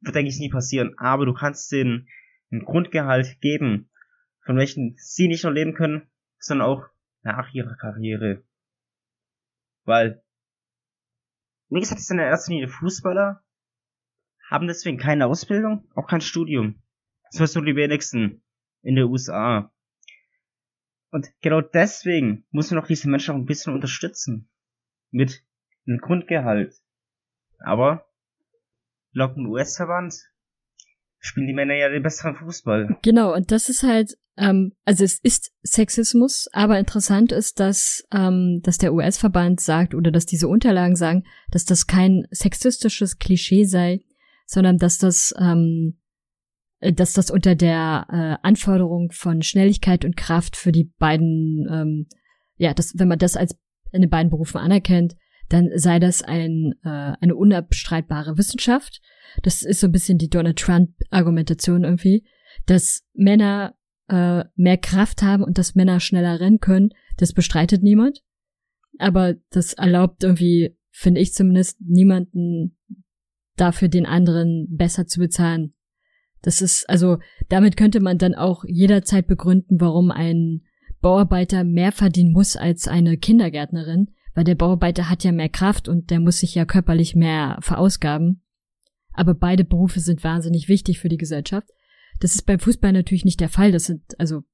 wird denke ich nie passieren, aber du kannst denen ein Grundgehalt geben, von welchen sie nicht nur leben können, sondern auch nach ihrer Karriere. Weil, wie gesagt, es sind in erster Linie Fußballer, haben deswegen keine Ausbildung, auch kein Studium. Das du die wenigsten in der USA. Und genau deswegen muss man auch diese Menschen auch ein bisschen unterstützen. Mit einem Grundgehalt. Aber laut dem US-Verband spielen die Männer ja den besseren Fußball. Genau, und das ist halt, ähm, also es ist Sexismus, aber interessant ist, dass, ähm, dass der US-Verband sagt oder dass diese Unterlagen sagen, dass das kein sexistisches Klischee sei, sondern dass das, ähm, dass das unter der äh, Anforderung von Schnelligkeit und Kraft für die beiden, ähm, ja, das, wenn man das als in den beiden Berufen anerkennt, dann sei das ein, äh, eine unabstreitbare Wissenschaft das ist so ein bisschen die Donald Trump-Argumentation irgendwie, dass Männer äh, mehr Kraft haben und dass Männer schneller rennen können, das bestreitet niemand. Aber das erlaubt irgendwie, finde ich zumindest, niemanden dafür den anderen besser zu bezahlen. Das ist, also, damit könnte man dann auch jederzeit begründen, warum ein Bauarbeiter mehr verdienen muss als eine Kindergärtnerin, weil der Bauarbeiter hat ja mehr Kraft und der muss sich ja körperlich mehr verausgaben. Aber beide Berufe sind wahnsinnig wichtig für die Gesellschaft. Das ist beim Fußball natürlich nicht der Fall. Das sind, also,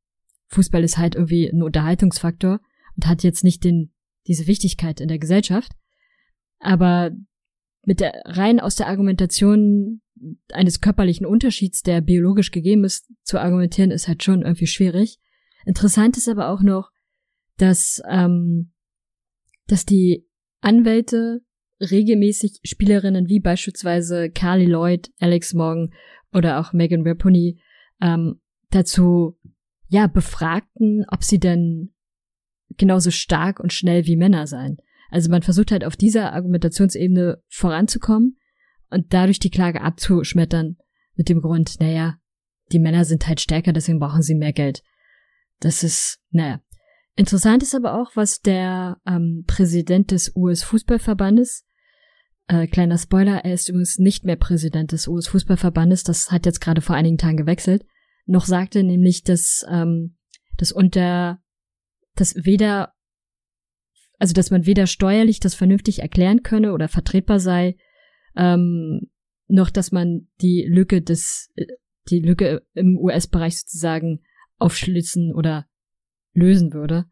Fußball ist halt irgendwie ein Unterhaltungsfaktor und hat jetzt nicht den, diese Wichtigkeit in der Gesellschaft. Aber mit der, rein aus der Argumentation eines körperlichen Unterschieds, der biologisch gegeben ist, zu argumentieren, ist halt schon irgendwie schwierig. Interessant ist aber auch noch, dass, ähm, dass die Anwälte regelmäßig Spielerinnen wie beispielsweise Carly Lloyd, Alex Morgan oder auch Megan Raponi ähm, dazu ja befragten, ob sie denn genauso stark und schnell wie Männer seien. Also man versucht halt auf dieser Argumentationsebene voranzukommen und dadurch die Klage abzuschmettern mit dem Grund, naja, die Männer sind halt stärker, deswegen brauchen sie mehr Geld. Das ist, naja. Interessant ist aber auch, was der ähm, Präsident des US-Fußballverbandes, äh, kleiner Spoiler, er ist übrigens nicht mehr Präsident des US-Fußballverbandes, das hat jetzt gerade vor einigen Tagen gewechselt, noch sagte nämlich, dass, ähm, dass unter, dass weder, also dass man weder steuerlich das vernünftig erklären könne oder vertretbar sei, ähm, noch dass man die Lücke des, äh, die Lücke im US-Bereich sozusagen aufschlitzen oder lösen würde.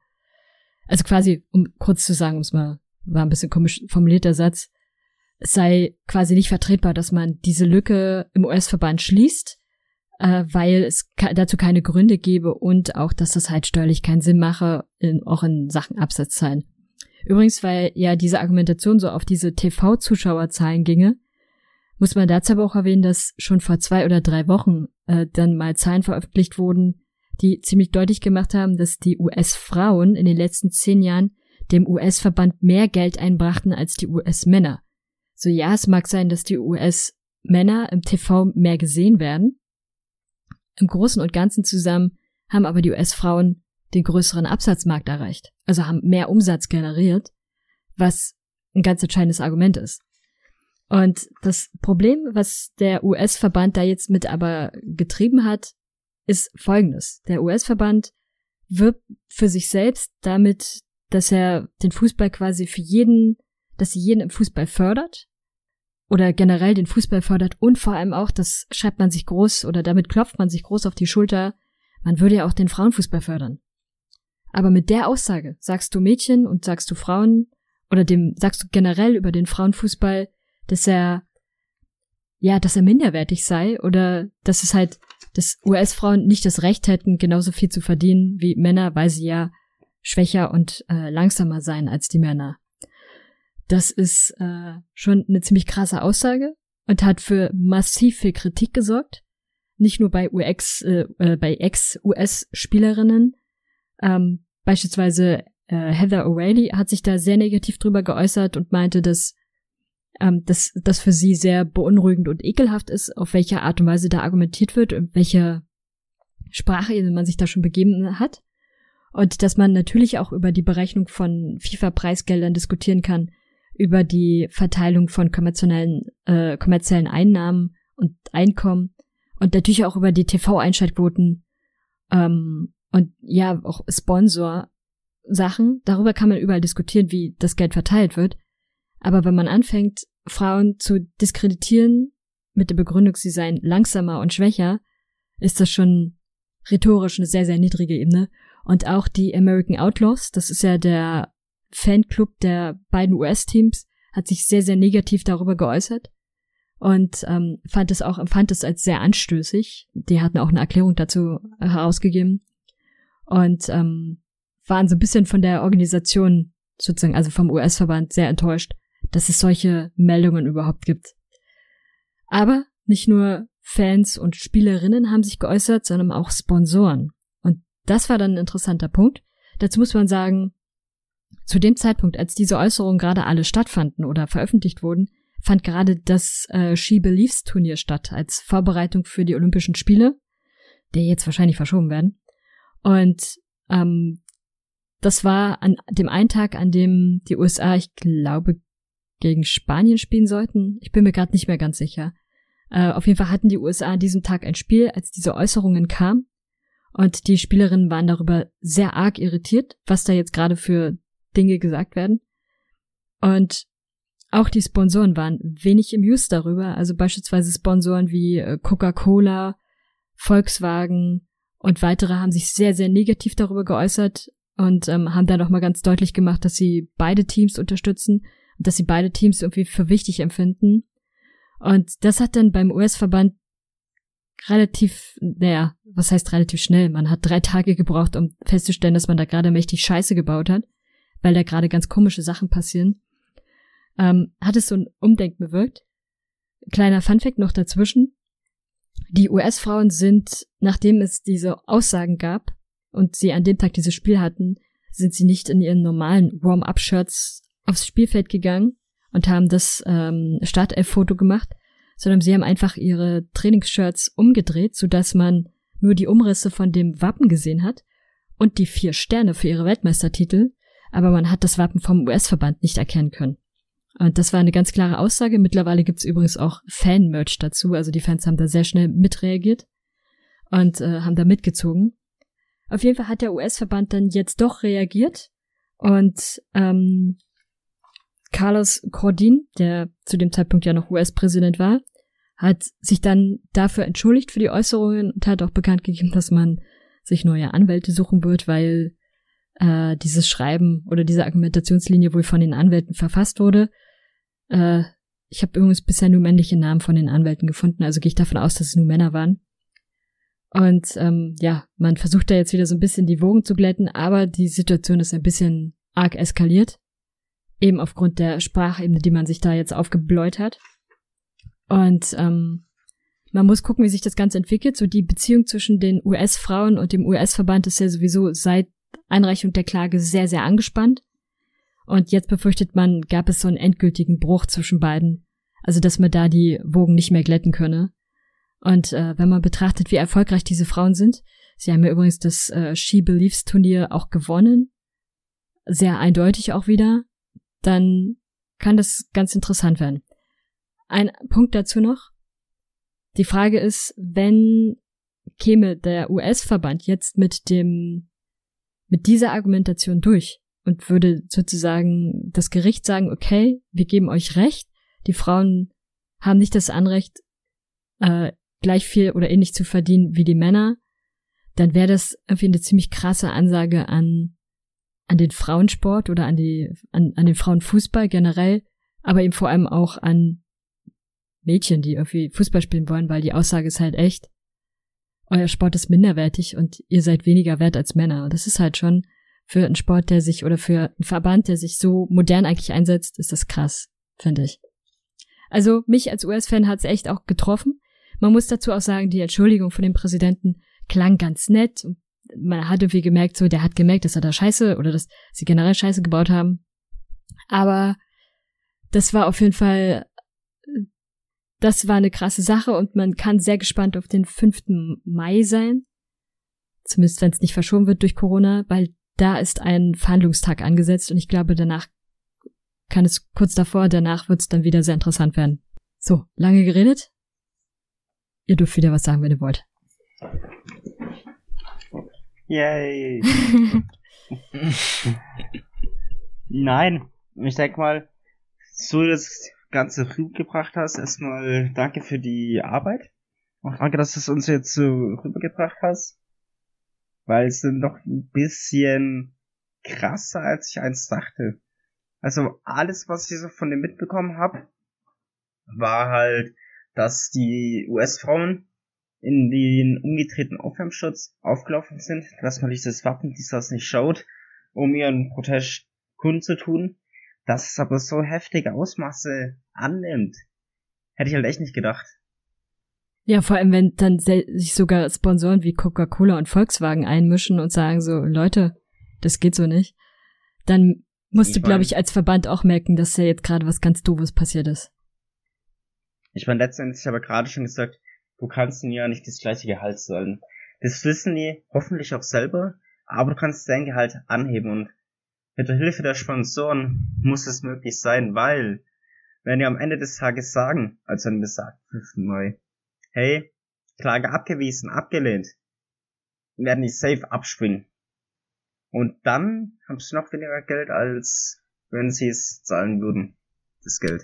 Also quasi, um kurz zu sagen, um es mal, war ein bisschen komisch formulierter Satz, es sei quasi nicht vertretbar, dass man diese Lücke im US-Verband schließt, äh, weil es dazu keine Gründe gäbe und auch, dass das halt steuerlich keinen Sinn mache, in, auch in Sachen Absatzzahlen. Übrigens, weil ja diese Argumentation so auf diese TV-Zuschauerzahlen ginge, muss man dazu aber auch erwähnen, dass schon vor zwei oder drei Wochen äh, dann mal Zahlen veröffentlicht wurden, die ziemlich deutlich gemacht haben, dass die US-Frauen in den letzten zehn Jahren dem US-Verband mehr Geld einbrachten als die US-Männer. So ja, es mag sein, dass die US-Männer im TV mehr gesehen werden. Im Großen und Ganzen zusammen haben aber die US-Frauen den größeren Absatzmarkt erreicht, also haben mehr Umsatz generiert, was ein ganz entscheidendes Argument ist. Und das Problem, was der US-Verband da jetzt mit aber getrieben hat, ist folgendes. Der US-Verband wirbt für sich selbst damit, dass er den Fußball quasi für jeden, dass sie jeden im Fußball fördert, oder generell den Fußball fördert und vor allem auch, das schreibt man sich groß oder damit klopft man sich groß auf die Schulter, man würde ja auch den Frauenfußball fördern. Aber mit der Aussage sagst du Mädchen und sagst du Frauen oder dem sagst du generell über den Frauenfußball, dass er ja, dass er minderwertig sei oder dass es halt, dass US-Frauen nicht das Recht hätten, genauso viel zu verdienen wie Männer, weil sie ja schwächer und äh, langsamer seien als die Männer. Das ist äh, schon eine ziemlich krasse Aussage und hat für massiv viel Kritik gesorgt. Nicht nur bei UX, äh, äh bei Ex-US-Spielerinnen. Ähm, beispielsweise äh, Heather O'Reilly hat sich da sehr negativ drüber geäußert und meinte, dass ähm, dass das für sie sehr beunruhigend und ekelhaft ist, auf welche Art und Weise da argumentiert wird und welche Sprache man sich da schon begeben hat. Und dass man natürlich auch über die Berechnung von FIFA-Preisgeldern diskutieren kann, über die Verteilung von kommerziellen, äh, kommerziellen Einnahmen und Einkommen und natürlich auch über die TV-Einschaltquoten ähm, und ja, auch Sponsor-Sachen. Darüber kann man überall diskutieren, wie das Geld verteilt wird. Aber wenn man anfängt, Frauen zu diskreditieren mit der Begründung, sie seien langsamer und schwächer, ist das schon rhetorisch eine sehr, sehr niedrige Ebene. Und auch die American Outlaws, das ist ja der Fanclub der beiden US-Teams hat sich sehr, sehr negativ darüber geäußert und ähm, fand es auch empfand es als sehr anstößig. Die hatten auch eine Erklärung dazu herausgegeben und ähm, waren so ein bisschen von der Organisation sozusagen, also vom US-Verband, sehr enttäuscht, dass es solche Meldungen überhaupt gibt. Aber nicht nur Fans und Spielerinnen haben sich geäußert, sondern auch Sponsoren. Und das war dann ein interessanter Punkt. Dazu muss man sagen, zu dem Zeitpunkt, als diese Äußerungen gerade alle stattfanden oder veröffentlicht wurden, fand gerade das äh, She Believes Turnier statt als Vorbereitung für die Olympischen Spiele, die jetzt wahrscheinlich verschoben werden. Und ähm, das war an dem einen Tag, an dem die USA, ich glaube, gegen Spanien spielen sollten. Ich bin mir gerade nicht mehr ganz sicher. Äh, auf jeden Fall hatten die USA an diesem Tag ein Spiel, als diese Äußerungen kamen. Und die Spielerinnen waren darüber sehr arg irritiert, was da jetzt gerade für Dinge gesagt werden. Und auch die Sponsoren waren wenig amused darüber. Also beispielsweise Sponsoren wie äh, Coca-Cola, Volkswagen und weitere haben sich sehr, sehr negativ darüber geäußert und ähm, haben da nochmal ganz deutlich gemacht, dass sie beide Teams unterstützen und dass sie beide Teams irgendwie für wichtig empfinden. Und das hat dann beim US-Verband relativ, naja, was heißt relativ schnell? Man hat drei Tage gebraucht, um festzustellen, dass man da gerade mächtig Scheiße gebaut hat, weil da gerade ganz komische Sachen passieren. Ähm, hat es so ein Umdenken bewirkt. Kleiner Funfact noch dazwischen. Die US-Frauen sind, nachdem es diese Aussagen gab und sie an dem Tag dieses Spiel hatten, sind sie nicht in ihren normalen Warm-up-Shirts aufs Spielfeld gegangen, und haben das ähm, Startelf-Foto gemacht, sondern sie haben einfach ihre Trainingsshirts umgedreht, so dass man nur die Umrisse von dem Wappen gesehen hat und die vier Sterne für ihre Weltmeistertitel, aber man hat das Wappen vom US-Verband nicht erkennen können. Und das war eine ganz klare Aussage. Mittlerweile gibt's übrigens auch Fan-Merch dazu, also die Fans haben da sehr schnell mitreagiert und äh, haben da mitgezogen. Auf jeden Fall hat der US-Verband dann jetzt doch reagiert und ähm, Carlos Cordin, der zu dem Zeitpunkt ja noch US-Präsident war, hat sich dann dafür entschuldigt für die Äußerungen und hat auch bekannt gegeben, dass man sich neue Anwälte suchen wird, weil äh, dieses Schreiben oder diese Argumentationslinie wohl von den Anwälten verfasst wurde. Äh, ich habe übrigens bisher nur männliche Namen von den Anwälten gefunden, also gehe ich davon aus, dass es nur Männer waren. Und ähm, ja, man versucht da jetzt wieder so ein bisschen die Wogen zu glätten, aber die Situation ist ein bisschen arg eskaliert. Eben aufgrund der Sprachebene, die man sich da jetzt aufgebläut hat. Und ähm, man muss gucken, wie sich das Ganze entwickelt. So die Beziehung zwischen den US-Frauen und dem US-Verband ist ja sowieso seit Einreichung der Klage sehr, sehr angespannt. Und jetzt befürchtet man, gab es so einen endgültigen Bruch zwischen beiden. Also, dass man da die Wogen nicht mehr glätten könne. Und äh, wenn man betrachtet, wie erfolgreich diese Frauen sind, sie haben ja übrigens das äh, She Believes Turnier auch gewonnen. Sehr eindeutig auch wieder dann kann das ganz interessant werden. Ein Punkt dazu noch. Die Frage ist, wenn käme der US-Verband jetzt mit dem, mit dieser Argumentation durch und würde sozusagen das Gericht sagen, okay, wir geben euch recht, die Frauen haben nicht das Anrecht, äh, gleich viel oder ähnlich zu verdienen wie die Männer, dann wäre das irgendwie eine ziemlich krasse Ansage an an den Frauensport oder an die, an, an den Frauenfußball generell, aber eben vor allem auch an Mädchen, die irgendwie Fußball spielen wollen, weil die Aussage ist halt echt, euer Sport ist minderwertig und ihr seid weniger wert als Männer. Das ist halt schon für einen Sport, der sich oder für einen Verband, der sich so modern eigentlich einsetzt, ist das krass, finde ich. Also mich als US-Fan hat's echt auch getroffen. Man muss dazu auch sagen, die Entschuldigung von dem Präsidenten klang ganz nett man hat irgendwie gemerkt, so, der hat gemerkt, dass er da Scheiße oder dass sie generell Scheiße gebaut haben. Aber das war auf jeden Fall, das war eine krasse Sache und man kann sehr gespannt auf den 5. Mai sein. Zumindest wenn es nicht verschoben wird durch Corona, weil da ist ein Verhandlungstag angesetzt und ich glaube, danach kann es kurz davor, danach wird es dann wieder sehr interessant werden. So, lange geredet. Ihr dürft wieder was sagen, wenn ihr wollt. Yay. Nein, ich denke mal, so das Ganze rübergebracht hast, erstmal danke für die Arbeit. Und danke, dass du es uns jetzt so rübergebracht hast. Weil es dann doch ein bisschen krasser, als ich eins dachte. Also alles, was ich so von dem mitbekommen habe, war halt dass die US-Frauen in den umgedrehten Aufwärmschutz aufgelaufen sind, dass man dieses Wappen dieses nicht schaut, um ihren Protest kundzutun, dass es aber so heftige Ausmaße annimmt. Hätte ich halt echt nicht gedacht. Ja, vor allem, wenn dann sich sogar Sponsoren wie Coca-Cola und Volkswagen einmischen und sagen so, Leute, das geht so nicht, dann musst du, glaube ich, als Verband auch merken, dass ja jetzt gerade was ganz Doofes passiert ist. Ich meine, letztendlich habe ich gerade schon gesagt, du kannst ihnen ja nicht das gleiche Gehalt zahlen. Das wissen die hoffentlich auch selber, aber du kannst dein Gehalt anheben und mit der Hilfe der Sponsoren muss es möglich sein, weil wenn die am Ende des Tages sagen, also an besagten 5. Mai, hey, Klage abgewiesen, abgelehnt, werden die safe abspringen. Und dann haben sie noch weniger Geld, als wenn sie es zahlen würden, das Geld.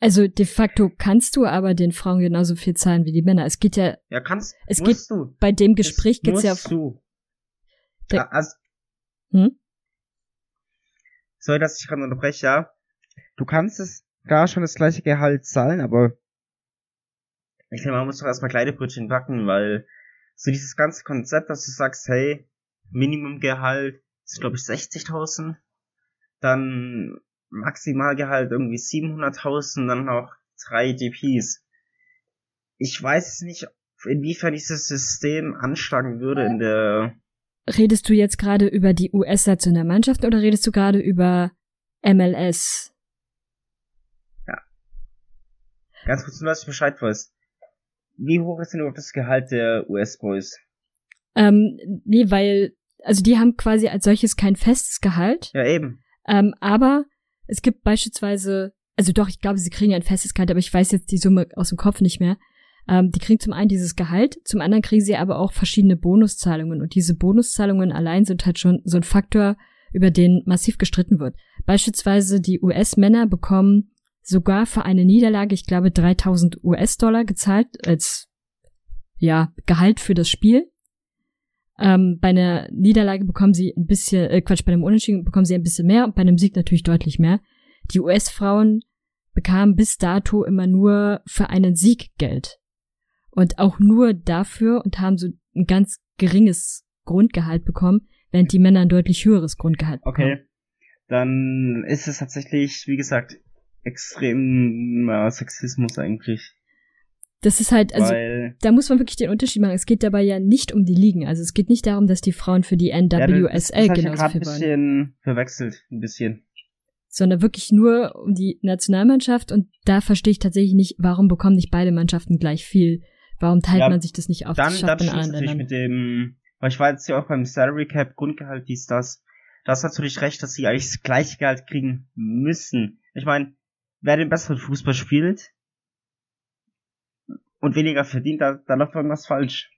Also de facto kannst du aber den Frauen genauso viel zahlen wie die Männer. Es geht ja. Ja, kannst. Es geht du. bei dem Gespräch geht's ja. Du. Ja, also, hm? Sorry, dass ich gerade unterbreche, ja. Du kannst es da schon das gleiche Gehalt zahlen, aber ich finde, man muss doch erstmal kleine Brötchen backen, weil so dieses ganze Konzept, dass du sagst, hey, Minimumgehalt ist glaube ich 60.000, dann Maximalgehalt irgendwie 700.000, dann noch drei DPs. Ich weiß nicht, inwiefern dieses System anschlagen würde in der. Redest du jetzt gerade über die US-Nationalmannschaft oder redest du gerade über MLS? Ja. Ganz kurz, nur, dass ich Bescheid weiß. Wie hoch ist denn überhaupt das Gehalt der US-Boys? Ähm, nee, weil, also die haben quasi als solches kein festes Gehalt. Ja, eben. Ähm, aber es gibt beispielsweise, also doch, ich glaube, sie kriegen ein festes Gehalt, aber ich weiß jetzt die Summe aus dem Kopf nicht mehr. Ähm, die kriegen zum einen dieses Gehalt, zum anderen kriegen sie aber auch verschiedene Bonuszahlungen. Und diese Bonuszahlungen allein sind halt schon so ein Faktor, über den massiv gestritten wird. Beispielsweise die US-Männer bekommen sogar für eine Niederlage, ich glaube, 3000 US-Dollar gezahlt als ja Gehalt für das Spiel. Ähm, bei einer Niederlage bekommen sie ein bisschen, äh, Quatsch, bei einem Unentschieden bekommen sie ein bisschen mehr und bei einem Sieg natürlich deutlich mehr. Die US-Frauen bekamen bis dato immer nur für einen Sieg Geld. Und auch nur dafür und haben so ein ganz geringes Grundgehalt bekommen, während die Männer ein deutlich höheres Grundgehalt bekommen. Okay. Dann ist es tatsächlich, wie gesagt, extrem äh, Sexismus eigentlich. Das ist halt, also Weil, da muss man wirklich den Unterschied machen. Es geht dabei ja nicht um die Ligen. Also es geht nicht darum, dass die Frauen für die NWSL ja, das, das genauso viel wollen. ein bisschen verwechselt, ein bisschen. Sondern wirklich nur um die Nationalmannschaft und da verstehe ich tatsächlich nicht, warum bekommen nicht beide Mannschaften gleich viel? Warum teilt ja, man sich das nicht auf? Dann, das dann stimmt natürlich mit dem, weil ich war jetzt ja auch beim Salary Cap, Grundgehalt, dies, das. Da hast natürlich recht, dass sie eigentlich das gleiche Gehalt kriegen müssen. Ich meine, wer den besseren Fußball spielt, und weniger verdient, da, da läuft irgendwas falsch.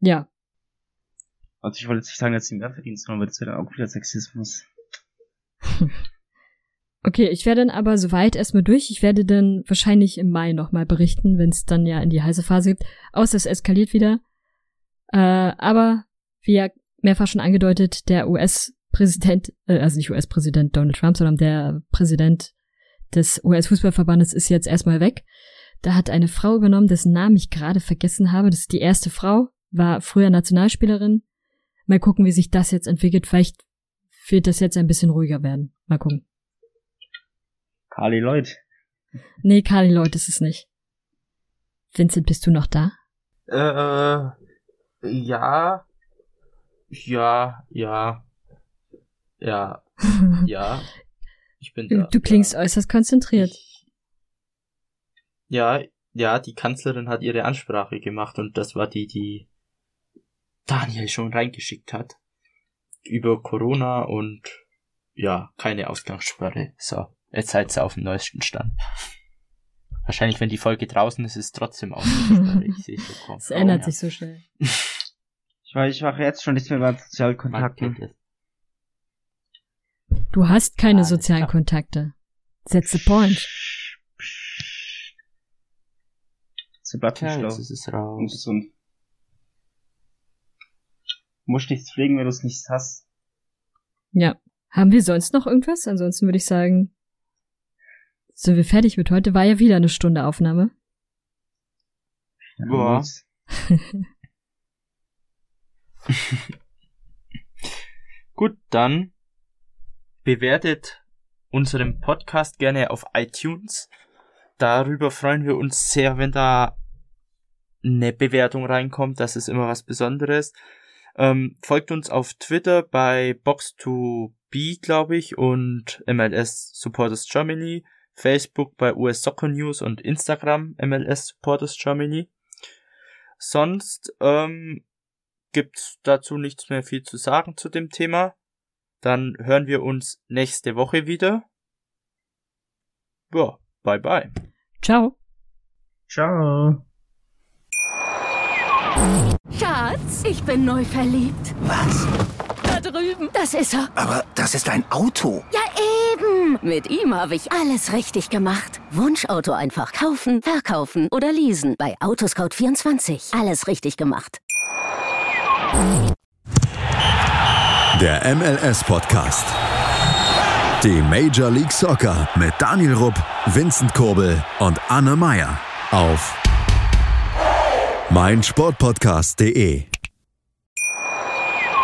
Ja. Also ich wollte jetzt nicht sagen, dass sie mehr verdient, sondern wird es wieder auch wieder Sexismus. Okay, ich werde dann aber soweit erstmal durch. Ich werde dann wahrscheinlich im Mai nochmal berichten, wenn es dann ja in die heiße Phase gibt. Außer es eskaliert wieder. Äh, aber wie ja mehrfach schon angedeutet, der US-Präsident, äh, also nicht US-Präsident Donald Trump, sondern der Präsident des US-Fußballverbandes ist jetzt erstmal weg. Da hat eine Frau übernommen, dessen Namen ich gerade vergessen habe. Das ist die erste Frau, war früher Nationalspielerin. Mal gucken, wie sich das jetzt entwickelt. Vielleicht wird das jetzt ein bisschen ruhiger werden. Mal gucken. Carly Lloyd. Nee, Carly Lloyd ist es nicht. Vincent, bist du noch da? Äh, ja. Ja, ja. Ja. ja. Ich bin da. Du klingst ja. äußerst konzentriert. Ich, ja, ja, die Kanzlerin hat ihre Ansprache gemacht und das war die, die Daniel schon reingeschickt hat. Über Corona und ja, keine Ausgangssperre. So, jetzt seid ihr auf dem neuesten Stand. Wahrscheinlich, wenn die Folge draußen ist, ist es trotzdem Ausgangssperre. ich sehe so kommen. Es ändert ja. sich so schnell. Ich weiß, ich mache jetzt schon nicht mehr bei Sozialkontakten. Du hast keine Alles sozialen klar. Kontakte. That's the point. So bleibt ja, jetzt ist es raus. Und gesund. Du musst nichts pflegen, wenn du es nicht hast. Ja. Haben wir sonst noch irgendwas? Ansonsten würde ich sagen, Sind wir fertig mit heute? War ja wieder eine Stunde Aufnahme. Boah. Gut, dann bewertet unseren Podcast gerne auf iTunes. Darüber freuen wir uns sehr, wenn da eine Bewertung reinkommt. Das ist immer was Besonderes. Ähm, folgt uns auf Twitter bei Box2B, glaube ich, und MLS Supporters Germany. Facebook bei US Soccer News und Instagram MLS Supporters Germany. Sonst ähm, gibt's dazu nichts mehr viel zu sagen zu dem Thema. Dann hören wir uns nächste Woche wieder. Ja, bye bye. Ciao. Ciao. Schatz, ich bin neu verliebt. Was? Da drüben. Das ist er. Aber das ist ein Auto. Ja, eben. Mit ihm habe ich alles richtig gemacht. Wunschauto einfach kaufen, verkaufen oder leasen. Bei Autoscout24. Alles richtig gemacht. Der MLS-Podcast. Die Major League Soccer mit Daniel Rupp, Vincent Kurbel und Anne Meyer auf meinsportpodcast.de.